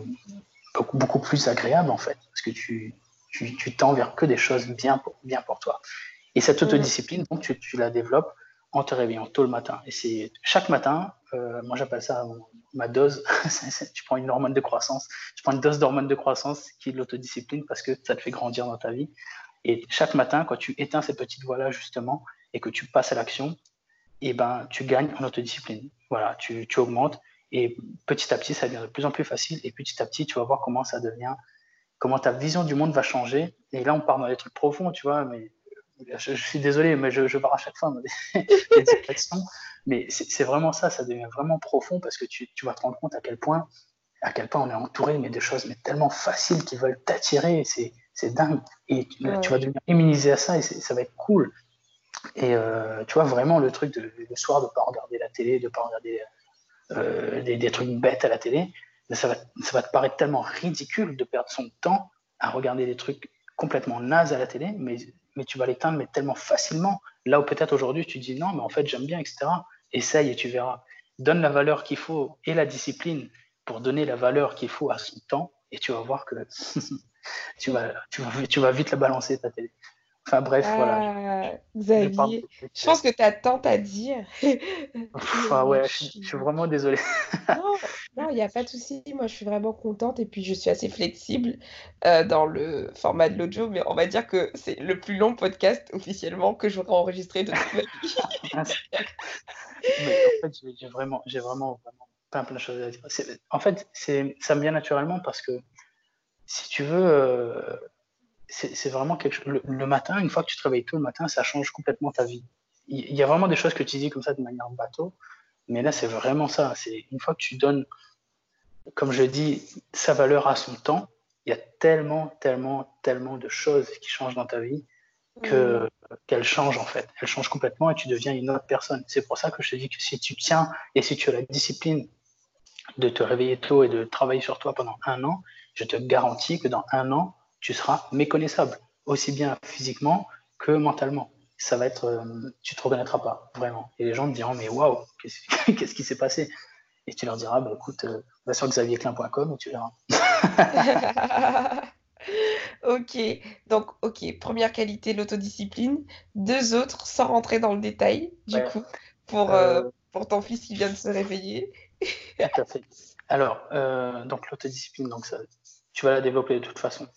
beaucoup, beaucoup plus agréable en fait, parce que tu, tu, tu tends vers que des choses bien pour, bien pour toi. Et cette autodiscipline, donc, tu, tu la développes en te réveillant tôt le matin. Et c'est chaque matin, euh, moi j'appelle ça ma dose. tu prends une hormone de croissance, tu prends une dose d'hormone de croissance qui est l'autodiscipline parce que ça te fait grandir dans ta vie. Et chaque matin, quand tu éteins ces petites voix-là justement et que tu passes à l'action, et eh ben tu gagnes en autodiscipline. Voilà, tu, tu augmentes et petit à petit ça devient de plus en plus facile et petit à petit tu vas voir comment ça devient, comment ta vision du monde va changer. Et là on part dans des trucs profonds, tu vois, mais je, suis désolé, mais je, je à chaque fois des, Mais c'est vraiment ça, ça devient vraiment profond parce que tu, tu, vas te rendre compte à quel point, à quel point on est entouré mais de choses mais tellement faciles qui veulent t'attirer. C'est dingue. Et tu, vas devenir immunisé à ça et ça va être cool. Et euh, tu vois, vraiment, le truc de, le soir de ne pas regarder la télé, de ne pas regarder euh, des, des, trucs bêtes à la télé, ça va, ça va te paraître tellement ridicule de perdre son temps à regarder des trucs complètement nazes à la télé, mais mais tu vas l'éteindre mais tellement facilement. Là où peut-être aujourd'hui tu dis non, mais en fait j'aime bien, etc. Essaye et tu verras. Donne la valeur qu'il faut et la discipline pour donner la valeur qu'il faut à son temps et tu vas voir que tu, vas, tu, vas, tu vas vite la balancer ta télé. Enfin bref, voilà.
Ah, Xavier, je, pense que tu as tant à dire.
enfin, ouais, je, suis vraiment désolé.
non, il n'y a pas de souci. Moi, je suis vraiment contente et puis je suis assez flexible euh, dans le format de l'audio, mais on va dire que c'est le plus long podcast officiellement que j'aurai enregistré de toute ma
vie. mais en fait, j'ai vraiment, j'ai vraiment, vraiment plein, plein de choses à dire. En fait, ça me vient naturellement parce que si tu veux. Euh, c'est vraiment quelque chose. Le, matin, une fois que tu te réveilles tôt le matin, ça change complètement ta vie. Il, y a vraiment des choses que tu dis comme ça de manière bateau, mais là, c'est vraiment ça. C'est une fois que tu donnes, comme je dis, sa valeur à son temps, il y a tellement, tellement, tellement de choses qui changent dans ta vie que mmh. qu'elles changent en fait. Elles changent complètement et tu deviens une autre personne. C'est pour ça que je te dis que si tu tiens et si tu as la discipline de te réveiller tôt et de travailler sur toi pendant un an, je te garantis que dans un an, tu seras méconnaissable, aussi bien physiquement que mentalement. Ça va être, euh, tu te reconnaîtras pas, vraiment. Et les gens te diront, mais waouh, qu'est-ce qui s'est passé? Et tu leur diras, bah, écoute, euh, va sur xavierclin.com et tu verras.
ok, donc, ok, première qualité, l'autodiscipline. Deux autres, sans rentrer dans le détail, du coup, pour, euh, pour ton fils qui vient de se réveiller.
Tout à fait. Alors, donc l'autodiscipline, donc ça, tu vas la développer de toute façon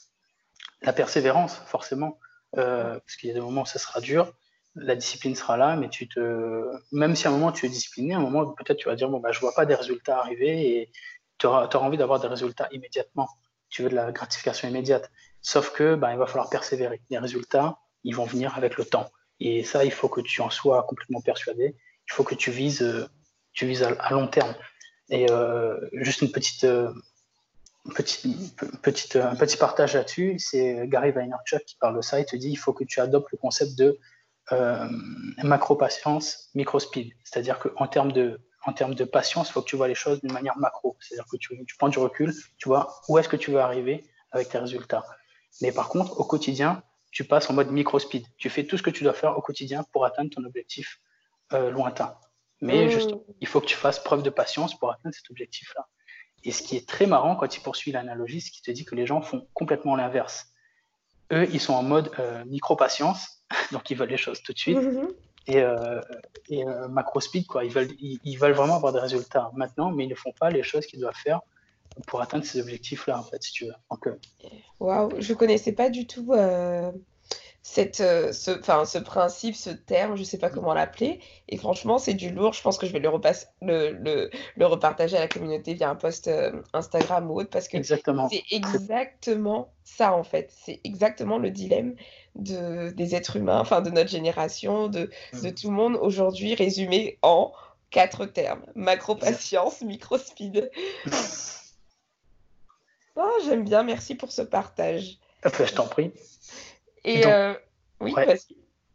la persévérance, forcément, euh, parce qu'il y a des moments où ça sera dur, la discipline sera là, mais tu te, même si à un moment tu es discipliné, à un moment peut-être tu vas dire bon bah je vois pas des résultats arriver et tu auras, envie d'avoir des résultats immédiatement. Tu veux de la gratification immédiate. Sauf que bah, il va falloir persévérer. Les résultats, ils vont venir avec le temps. Et ça, il faut que tu en sois complètement persuadé. Il faut que tu vises, euh, tu vises à, long terme. Et euh, juste une petite petit, petite, un petit partage là-dessus, c'est Gary Vaynerchuk qui parle de ça. Il te dit il faut que tu adoptes le concept de euh, macro-patience, micro-speed. C'est-à-dire qu'en termes de, en termes de patience, il faut que tu vois les choses d'une manière macro. C'est-à-dire que tu, tu, prends du recul, tu vois où est-ce que tu veux arriver avec tes résultats. Mais par contre, au quotidien, tu passes en mode micro-speed. Tu fais tout ce que tu dois faire au quotidien pour atteindre ton objectif euh, lointain. Mais mmh. il faut que tu fasses preuve de patience pour atteindre cet objectif-là. Et ce qui est très marrant quand il poursuit l'analogie, c'est qu'il te dit que les gens font complètement l'inverse. Eux, ils sont en mode euh, micro-patience, donc ils veulent les choses tout de suite. Mhm. Et, euh, euh, macro-speed, quoi. Ils veulent, ils, veulent vraiment avoir des résultats maintenant, mais ils ne font pas les choses qu'ils doivent faire pour atteindre ces objectifs-là, en fait, si tu veux.
Waouh, je ne connaissais pas du tout cette, euh, ce, ce principe, ce terme, je ne sais pas comment l'appeler. Et franchement, c'est du lourd. Je pense que je vais le, repasser, le, le, le repartager à la communauté via un post euh, Instagram ou autre parce que c'est exactement ça en fait. C'est exactement le dilemme de, des êtres humains, enfin de notre génération, de, de mm. tout le monde aujourd'hui résumé en quatre termes macro-patience, micro-speed. oh, J'aime bien, merci pour ce partage.
je t'en prie.
Et euh, oui,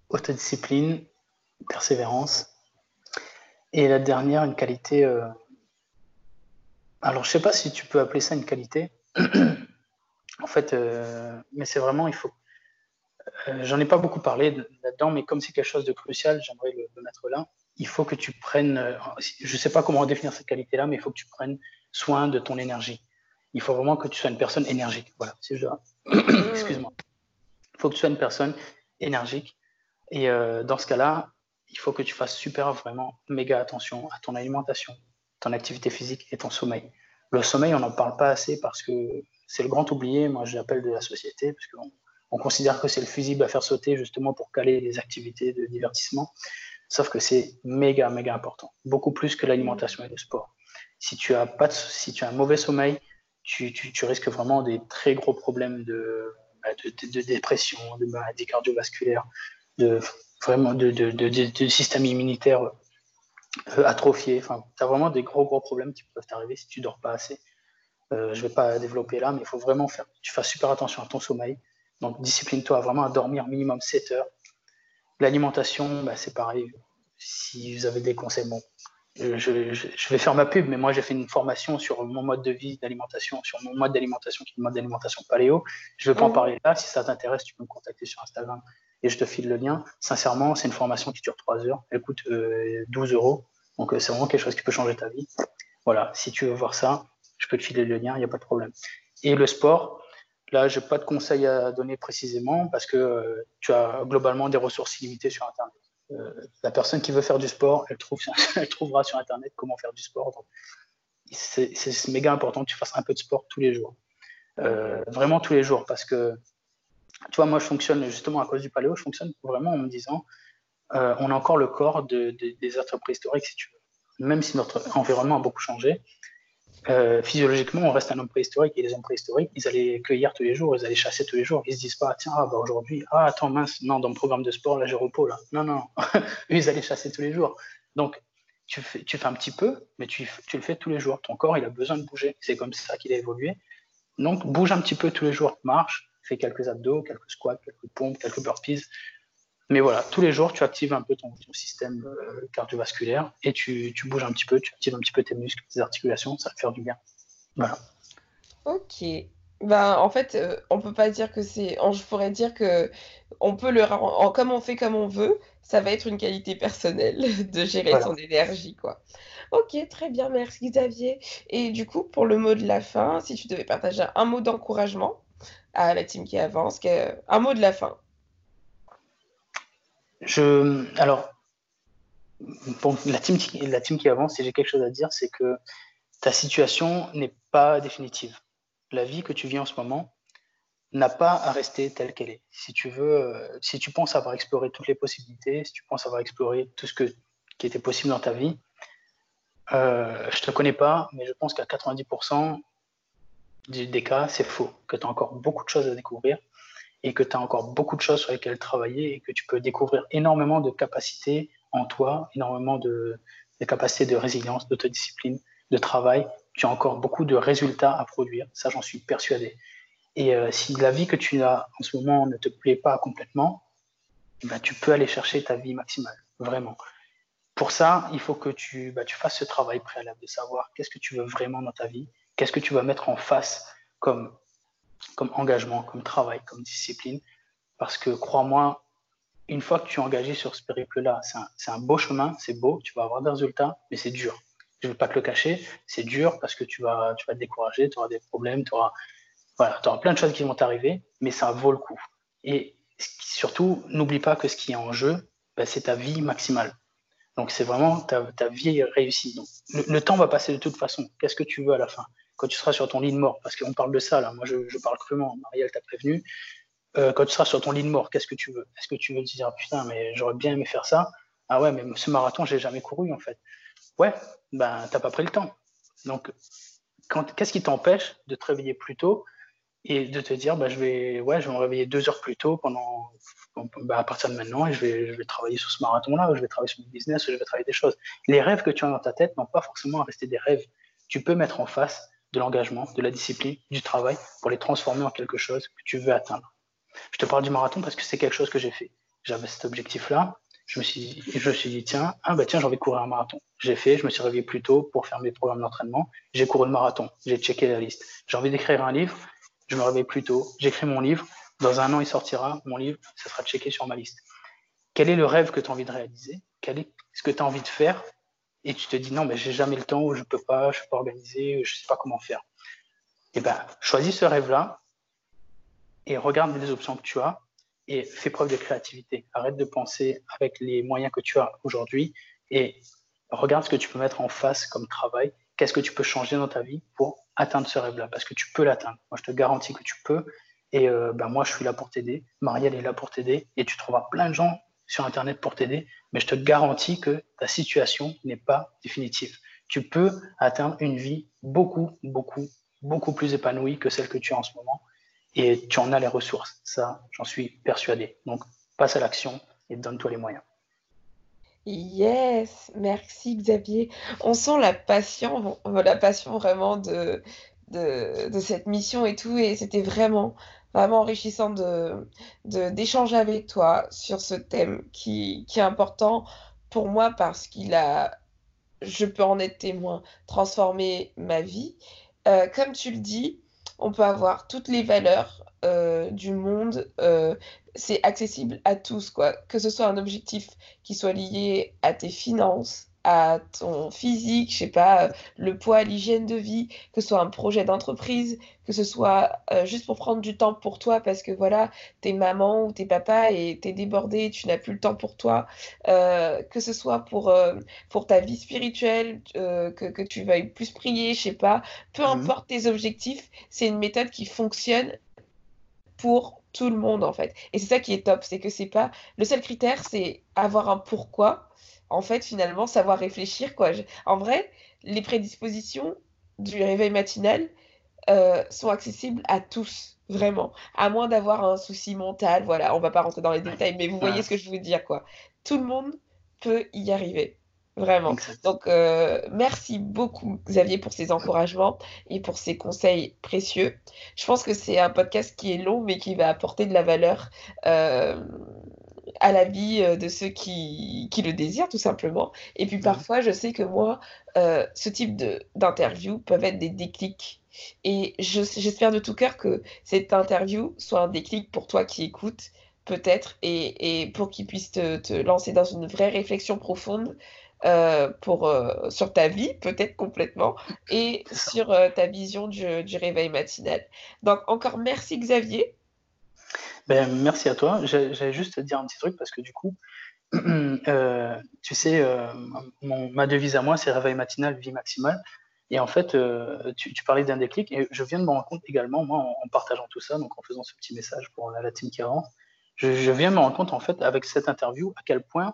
Autodiscipline, persévérance. Et la dernière, une qualité. Euh, alors, je sais pas si tu peux appeler ça une qualité. en fait, euh, mais c'est vraiment, il faut. J'en ai pas beaucoup parlé là-dedans, mais comme c'est quelque chose de crucial, j'aimerais le, mettre là. il faut que tu prennes, je ne sais pas comment définir cette qualité-là, mais il faut que tu prennes soin de ton énergie. Il faut vraiment que tu sois une personne énergique. Voilà, si je dois. Excuse-moi. Faut que tu sois une personne énergique. Et euh, dans ce cas-là, il faut que tu fasses super, vraiment, méga attention à ton alimentation, ton activité physique et ton sommeil. Le sommeil, on n'en parle pas assez parce que c'est le grand oublié, moi je l'appelle de la société, parce qu'on on considère que c'est le fusible à faire sauter justement pour caler les activités de divertissement. Sauf que c'est méga, méga important. Beaucoup plus que l'alimentation et le sport. Si tu as, pas si tu as un mauvais sommeil, tu, tu, risques vraiment des très gros problèmes de, bah, de, dépression, de maladies cardiovasculaires, de, vraiment de, de système immunitaire euh, atrophié. Enfin, tu as vraiment des gros, gros problèmes qui peuvent t'arriver si tu dors pas assez. Euh, je ne vais pas développer là, mais il faut vraiment faire tu fasses super attention à ton sommeil. Donc, discipline-toi vraiment à dormir minimum 7 heures. L'alimentation, bah, c'est pareil. Si vous avez des conseils, bon, je, vais faire ma pub, mais moi, j'ai fait une formation sur mon mode de vie d'alimentation, sur mon mode d'alimentation qui est le mode d'alimentation paléo. Je ne vais pas en mmh. parler là. Si ça t'intéresse, tu peux me contacter sur Instagram et je te file le lien. Sincèrement, c'est une formation qui dure 3 heures. Elle coûte 12 euh, euros. Donc, euh, c'est vraiment quelque chose qui peut changer ta vie. Voilà, si tu veux voir ça, je peux te filer le lien, il n'y a pas de problème. Et le sport, là, je n'ai pas de conseils à donner précisément parce que euh, tu as globalement des ressources illimitées sur Internet. Euh, la personne qui veut faire du sport, elle, trouve, elle trouvera sur Internet comment faire du sport. C'est méga important que tu fasses un peu de sport tous les jours. Euh, vraiment tous les jours parce que, tu vois, moi, je fonctionne justement à cause du paléo, je fonctionne vraiment en me disant, on a encore le corps de, des êtres préhistoriques. Même si notre environnement a beaucoup changé, euh, physiologiquement, on reste un homme préhistorique et les hommes préhistoriques, ils allaient cueillir tous les jours, ils allaient chasser tous les jours. Ils se disent pas, tiens, ah, bah, aujourd'hui, ah, attends, mince, non, dans le programme de sport, là, j'ai repos, là. Non, non, ils allaient chasser tous les jours. Donc, tu fais, tu fais un petit peu, mais tu, tu, le fais tous les jours. Ton corps, il a besoin de bouger. C'est comme ça qu'il a évolué. Donc, bouge un petit peu tous les jours, marche, fais quelques abdos, quelques squats, quelques pompes, quelques burpees. Mais voilà, tous les jours, tu actives un peu ton, système euh, cardiovasculaire et tu, tu, bouges un petit peu, tu actives un petit peu tes muscles, tes articulations, ça va te faire du bien. Voilà.
Ok. Ben, en fait, on euh, on peut pas dire que c'est. Je pourrais dire que on peut le. En, comme on fait comme on veut, ça va être une qualité personnelle de gérer son énergie, quoi. Ok, très bien, merci Xavier. Et du coup, pour le mot de la fin, si tu devais partager un mot d'encouragement à la team qui avance, un mot de la fin.
Alors, la team, qui, avance, si j'ai quelque chose à dire, c'est que ta situation n'est pas définitive. La vie que tu vis en ce moment n'a pas à rester telle qu'elle est. Si tu veux, euh, si tu penses avoir exploré toutes les possibilités, si tu penses avoir exploré tout ce qui était possible dans ta vie, euh, je te connais pas, mais je pense qu'à 90% des cas, c'est faux, que tu as encore beaucoup de choses à découvrir et que tu as encore beaucoup de choses sur lesquelles travailler et que tu peux découvrir énormément de capacités en toi, énormément de, capacités de résilience, d'autodiscipline, de travail. Tu as encore beaucoup de résultats à produire, ça j'en suis persuadé. Et euh, si la vie que tu as en ce moment ne te plaît pas complètement, ben, tu peux aller chercher ta vie maximale, vraiment. Pour ça, il faut que tu, ben, tu fasses ce travail préalable de savoir qu'est-ce que tu veux vraiment dans ta vie, qu'est-ce que tu vas mettre en face comme comme engagement, comme travail, comme discipline. Parce que crois-moi, une fois que tu es engagé sur ce périple-là, c'est un, beau chemin, c'est beau, tu vas avoir des résultats, mais c'est dur. Je ne vais pas te le cacher, c'est dur parce que tu vas, tu vas te décourager, tu auras des problèmes, tu auras, voilà, auras plein de choses qui vont t'arriver, mais ça vaut le coup. Et surtout, n'oublie pas que ce qui est en jeu, ben, c'est ta vie maximale. Donc c'est vraiment ta, ta, vie réussie. Le, temps va passer de toute façon. Qu'est-ce que tu veux à la fin? Quand tu seras sur ton lit de mort, parce qu'on parle de ça là, moi je, parle crûment, Marielle t'a prévenu, euh, quand tu seras sur ton lit de mort, qu'est-ce que tu veux? Est-ce que tu veux te dire, putain, mais j'aurais bien aimé faire ça? Ah ouais, mais ce marathon, j'ai jamais couru en fait. Ouais, ben t'as pas pris le temps. Donc, qu'est-ce qui t'empêche de te réveiller plus tôt et de te dire, bah, je, vais, ouais, je vais me réveiller deux heures plus tôt pendant, bah, à partir de maintenant et je vais, je vais travailler sur ce marathon-là, ou je vais travailler sur mon business, ou je vais travailler des choses. Les rêves que tu as dans ta tête n'ont pas forcément à rester des rêves. Tu peux mettre en face de l'engagement, de la discipline, du travail pour les transformer en quelque chose que tu veux atteindre. Je te parle du marathon parce que c'est quelque chose que j'ai fait. J'avais cet objectif-là. Je me suis, je me suis dit, tiens, ah bah tiens, j'ai envie de courir un marathon. J'ai fait, je me suis réveillé plus tôt pour faire mes programmes d'entraînement. J'ai couru le marathon. J'ai checké la liste. J'ai envie d'écrire un livre. Je me réveille plus tôt. J'écris mon livre. Dans un an, il sortira. Mon livre, ça sera checké sur ma liste quel est le rêve que tu as envie de réaliser, quel est ce que tu as envie de faire, et tu te dis non, mais j'ai jamais le temps, ou je peux pas, je suis pas organisé, je sais pas comment faire. Eh ben, choisis ce rêve-là et regarde les options que tu as et fais preuve de créativité. Arrête de penser avec les moyens que tu as aujourd'hui et regarde ce que tu peux mettre en face comme travail. Qu'est-ce que tu peux changer dans ta vie pour atteindre ce rêve-là? Parce que tu peux l'atteindre. Moi, je te garantis que tu peux. Et euh, ben, moi, je suis là pour t'aider. Marielle est là pour t'aider. Et tu trouveras plein de gens sur Internet pour t'aider. Mais je te garantis que ta situation n'est pas définitive. Tu peux atteindre une vie beaucoup, beaucoup, beaucoup plus épanouie que celle que tu as en ce moment. Et tu en as les ressources. Ça, j'en suis persuadé. Donc, passe à l'action et donne-toi les moyens.
Yes, merci Xavier. On sent la passion, la passion vraiment de, de, cette mission et tout. Et c'était vraiment, vraiment enrichissant de, d'échanger avec toi sur ce thème qui, qui est important pour moi parce qu'il a, je peux en être témoin, transformé ma vie. Euh, comme tu le dis, on peut avoir toutes les valeurs euh, du monde. Euh, c'est accessible à tous, quoi. Que ce soit un objectif qui soit lié à tes finances, à ton physique, je sais pas, le poids, l'hygiène de vie, que ce soit un projet d'entreprise, que ce soit euh, juste pour prendre du temps pour toi parce que voilà, t'es maman ou t'es papa et t'es débordé, tu n'as plus le temps pour toi, euh, que ce soit pour, euh, pour ta vie spirituelle, que, que, tu veuilles plus prier, je sais pas, peu mhm. importe tes objectifs, c'est une méthode qui fonctionne pour tout le monde en fait. Et c'est ça qui est top, c'est que c'est pas le seul critère, c'est avoir un pourquoi en fait, finalement, savoir réfléchir. Quoi. En vrai, les prédispositions du réveil matinal euh, sont accessibles à tous, vraiment. À moins d'avoir un souci mental. Voilà, on va pas rentrer dans les détails, mais vous voyez ce que je veux dire. quoi. Tout le monde peut y arriver. Vraiment. Donc, euh, merci beaucoup, Xavier, pour ces encouragements et pour ces conseils précieux. Je pense que c'est un podcast qui est long, mais qui va apporter de la valeur euh, à la vie euh, de ceux qui, qui, le désirent, tout simplement. Et puis parfois, je sais que moi, euh, ce type d'interview peuvent être des déclics. Et j'espère de tout cœur que cette interview soit un déclic pour toi qui écoutes, peut-être, et, et, pour qu'il puisse te, te, lancer dans une vraie réflexion profonde euh, pour, sur ta vie, peut-être complètement, et sur ta vision du, du réveil matinal. Donc, encore merci Xavier.
Ben, merci à toi. J'allais juste te dire un petit truc parce que du coup, euh, tu sais, euh, ma devise à moi, c'est réveil matinal, vie maximale. Et en fait, euh, tu, parlais d'un déclic et je viens de me rendre compte également, moi, en, partageant tout ça, donc en faisant ce petit message pour la, team qui rentre, je, je, viens de me rendre compte, en fait, avec cette interview, à quel point,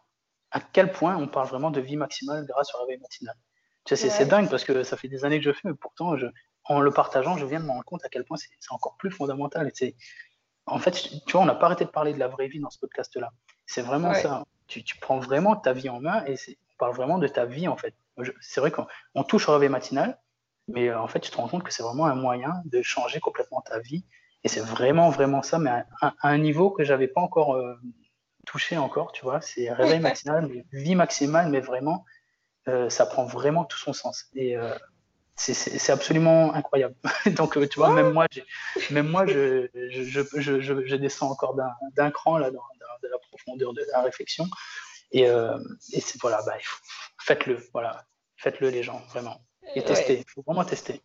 à quel point on parle vraiment de vie maximale grâce au réveil matinal. Tu sais, c'est dingue parce que ça fait des années que je fais, mais pourtant, je, en le partageant, je viens de me rendre compte à quel point c'est encore plus fondamental. Et en fait, tu vois, on n'a pas arrêté de parler de la vraie vie dans ce podcast-là. C'est vraiment ça. Tu, prends vraiment ta vie en main et on parle vraiment de ta vie, en fait. C'est vrai qu'on touche au réveil matinal, mais euh, en fait, tu te rends compte que c'est vraiment un moyen de changer complètement ta vie. Et c'est vraiment, vraiment ça, mais à, un niveau que j'avais pas encore euh, touché encore, tu vois. C'est réveil matinal, vie maximale, mais vraiment, euh, ça prend vraiment tout son sens. Et c'est absolument incroyable. Donc, euh, tu vois, même moi, même moi je, je, je, je descends encore d'un cran là, dans, dans, la profondeur de la réflexion. Et, euh, et voilà, bah, faites-le, voilà, faites-le les gens, vraiment. Et testez, il faut vraiment tester.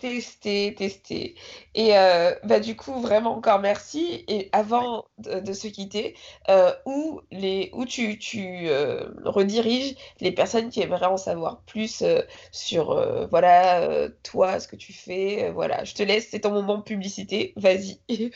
Tester, tester. Et euh, bah, du coup, vraiment encore merci. Et avant de, se quitter, euh, où, les, où tu, tu euh, rediriges les personnes qui aimeraient en savoir plus sur voilà, toi, ce que tu fais. voilà, je te laisse, c'est ton moment de publicité. Vas-y.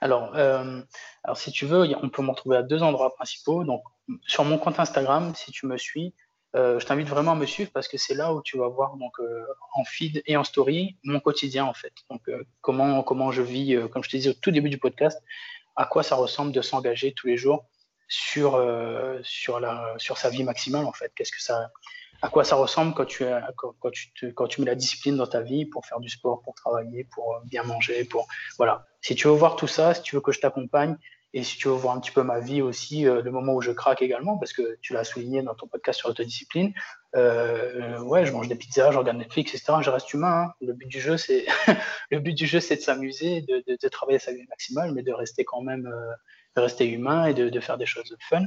alors, alors, si tu veux, on peut m'en trouver à deux endroits principaux. Donc, sur mon compte Instagram, si tu me suis, je t'invite vraiment à me suivre parce que c'est là où tu vas voir donc euh, en feed et en story mon quotidien en fait. Donc euh, comment comment je vis, comme je te disais au tout début du podcast, à quoi ça ressemble de s'engager tous les jours sur sur la sur sa vie maximale en fait. Qu'est-ce que ça à quoi ça ressemble quand tu, quand, tu quand tu mets la discipline dans ta vie pour faire du sport, pour travailler, pour bien manger, pour voilà. Si tu veux voir tout ça, si tu veux que je t'accompagne Et si tu veux voir un petit peu ma vie aussi, euh, le moment où je craque également, parce que tu l'as souligné dans ton podcast sur l'autodiscipline, euh, ouais, je mange des pizzas, je regarde Netflix, etc. Je reste humain. Hein. Le but du jeu, c'est de s'amuser, de, de, travailler sa vie maximale, mais de rester quand même, euh, de rester humain et de, de, faire des choses fun.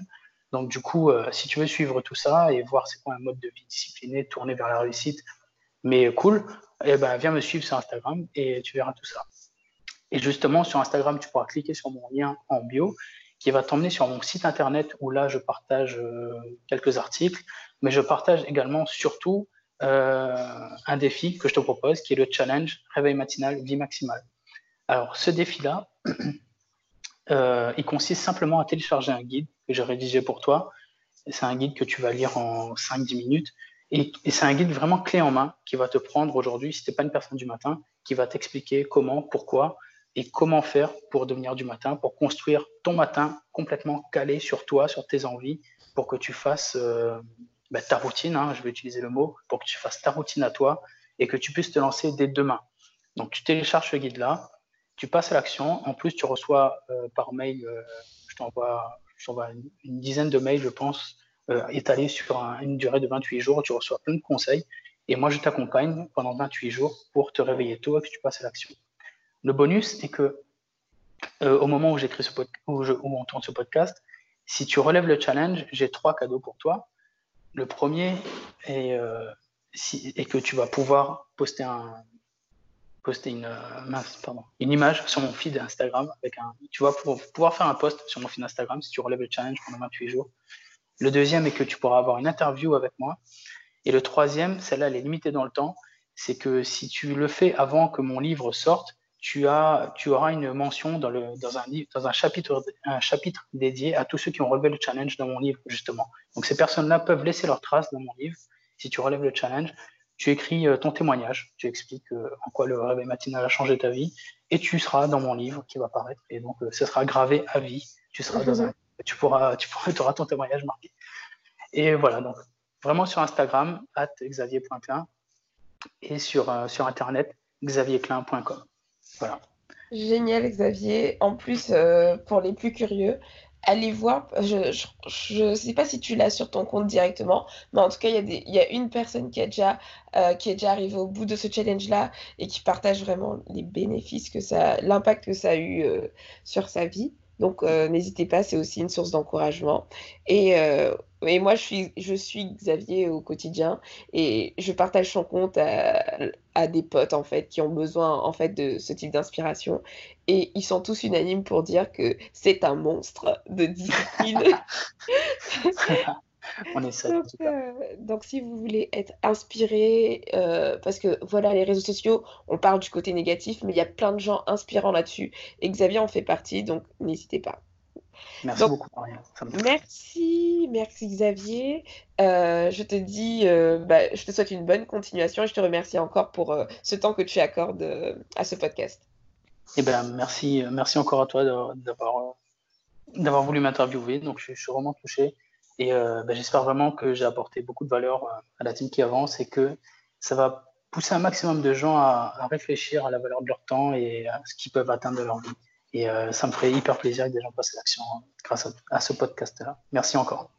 Donc du coup, euh, si tu veux suivre tout ça et voir c'est quoi un mode de vie discipliné, tourné vers la réussite, mais cool, eh ben viens me suivre sur Instagram et tu verras tout ça. Et justement, sur Instagram, tu pourras cliquer sur mon lien en bio qui va t'emmener sur mon site internet où là, je partage euh, quelques articles, mais je partage également surtout euh, un défi que je te propose, qui est le challenge Réveil matinal, vie maximale. Alors, ce défi-là, euh, il consiste simplement à télécharger un guide que j'ai rédigé pour toi. C'est un guide que tu vas lire en 5-10 minutes. Et, et c'est un guide vraiment clé en main qui va te prendre aujourd'hui, si tu n'es pas une personne du matin, qui va t'expliquer comment, pourquoi, et comment faire pour devenir du matin, pour construire ton matin complètement calé sur toi, sur tes envies, pour que tu fasses euh, bah, ta routine, hein, je vais utiliser le mot, pour que tu fasses ta routine à toi et que tu puisses te lancer dès demain. Donc tu télécharges ce guide-là, tu passes à l'action, en plus tu reçois euh, par mail, euh, je t'envoie une, une, dizaine de mails, je pense, étalés sur une durée de 28 jours, tu reçois plein de conseils, et moi je t'accompagne pendant 28 jours pour te réveiller tôt et que tu passes à l'action. Le bonus est que euh, au moment où j'écris ce podcast, où, on tourne ce podcast, si tu relèves le challenge, j'ai trois cadeaux pour toi. Le premier est, euh, que tu vas pouvoir poster un poster une euh, une image sur mon feed Instagram avec un tu vas pouvoir faire un post sur mon feed Instagram si tu relèves le challenge pendant 28 jours. Le deuxième est que tu pourras avoir une interview avec moi. Et le troisième, celle-là, elle est limitée dans le temps, c'est que si tu le fais avant que mon livre sorte, tu, as, tu auras une mention dans, le, dans, un, dans un, chapitre, dédié à tous ceux qui ont relevé le challenge dans mon livre, justement. Donc ces personnes-là peuvent laisser leurs traces dans mon livre. Si tu relèves le challenge, tu écris euh, ton témoignage, tu expliques euh, en quoi le réveil matinal a changé ta vie, et tu seras dans mon livre qui va paraître. Et donc, euh, ce sera gravé à vie. Tu seras dans un, pourras, auras ton témoignage marqué. Et voilà, donc vraiment sur Instagram, at xavier.klein, et sur, sur Internet, xavierclein.com.
Génial, Xavier. En plus, euh, pour les plus curieux, allez voir. Je ne sais pas si tu l'as sur ton compte directement, mais en tout cas, il y, a une personne euh, qui est déjà arrivée au bout de ce challenge-là et qui partage vraiment les bénéfices que ça, l'impact que ça a eu euh, sur sa vie. Donc, n'hésitez pas, c'est aussi une source d'encouragement. Et et moi, je suis, Xavier au quotidien et je partage son compte à, des potes en fait qui ont besoin en fait de ce type d'inspiration et ils sont tous unanimes pour dire que c'est un monstre de discipline.
On est
donc, euh, donc, si vous voulez être inspiré, euh, parce que voilà, les réseaux sociaux, on parle du côté négatif, mais il y a plein de gens inspirants là-dessus. Et Xavier en fait partie, donc n'hésitez pas.
Merci beaucoup,
Merci, merci Xavier. Euh, je te dis, bah, je te souhaite une bonne continuation et je te remercie encore pour ce temps que tu accordes à ce podcast.
Eh ben, merci, merci encore à toi d'avoir voulu m'interviewer. Donc, je, suis vraiment touché et ben, j'espère vraiment que j'ai apporté beaucoup de valeur à la team qui avance et que ça va pousser un maximum de gens à, à réfléchir à la valeur de leur temps et à ce qu'ils peuvent atteindre de leur vie. Et euh, ça me ferait hyper plaisir que des gens passent l'action hein, grâce à, ce podcast-là. Merci encore.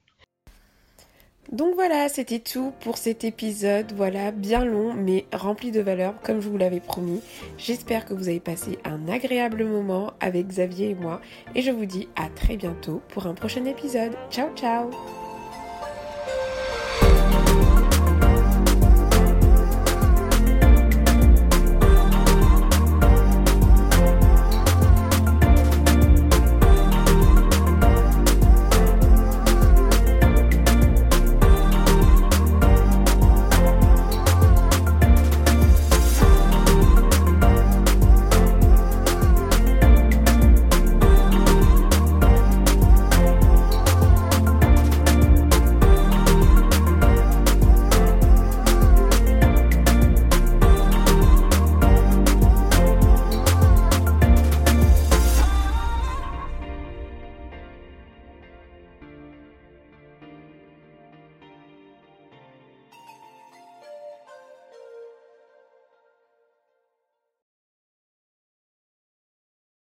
Donc voilà, c'était tout pour cet épisode. Voilà, bien long mais rempli de valeur, comme je vous l'avais promis. J'espère que vous avez passé un agréable moment avec Xavier et moi. Et je vous dis à très bientôt pour un prochain épisode. Ciao ciao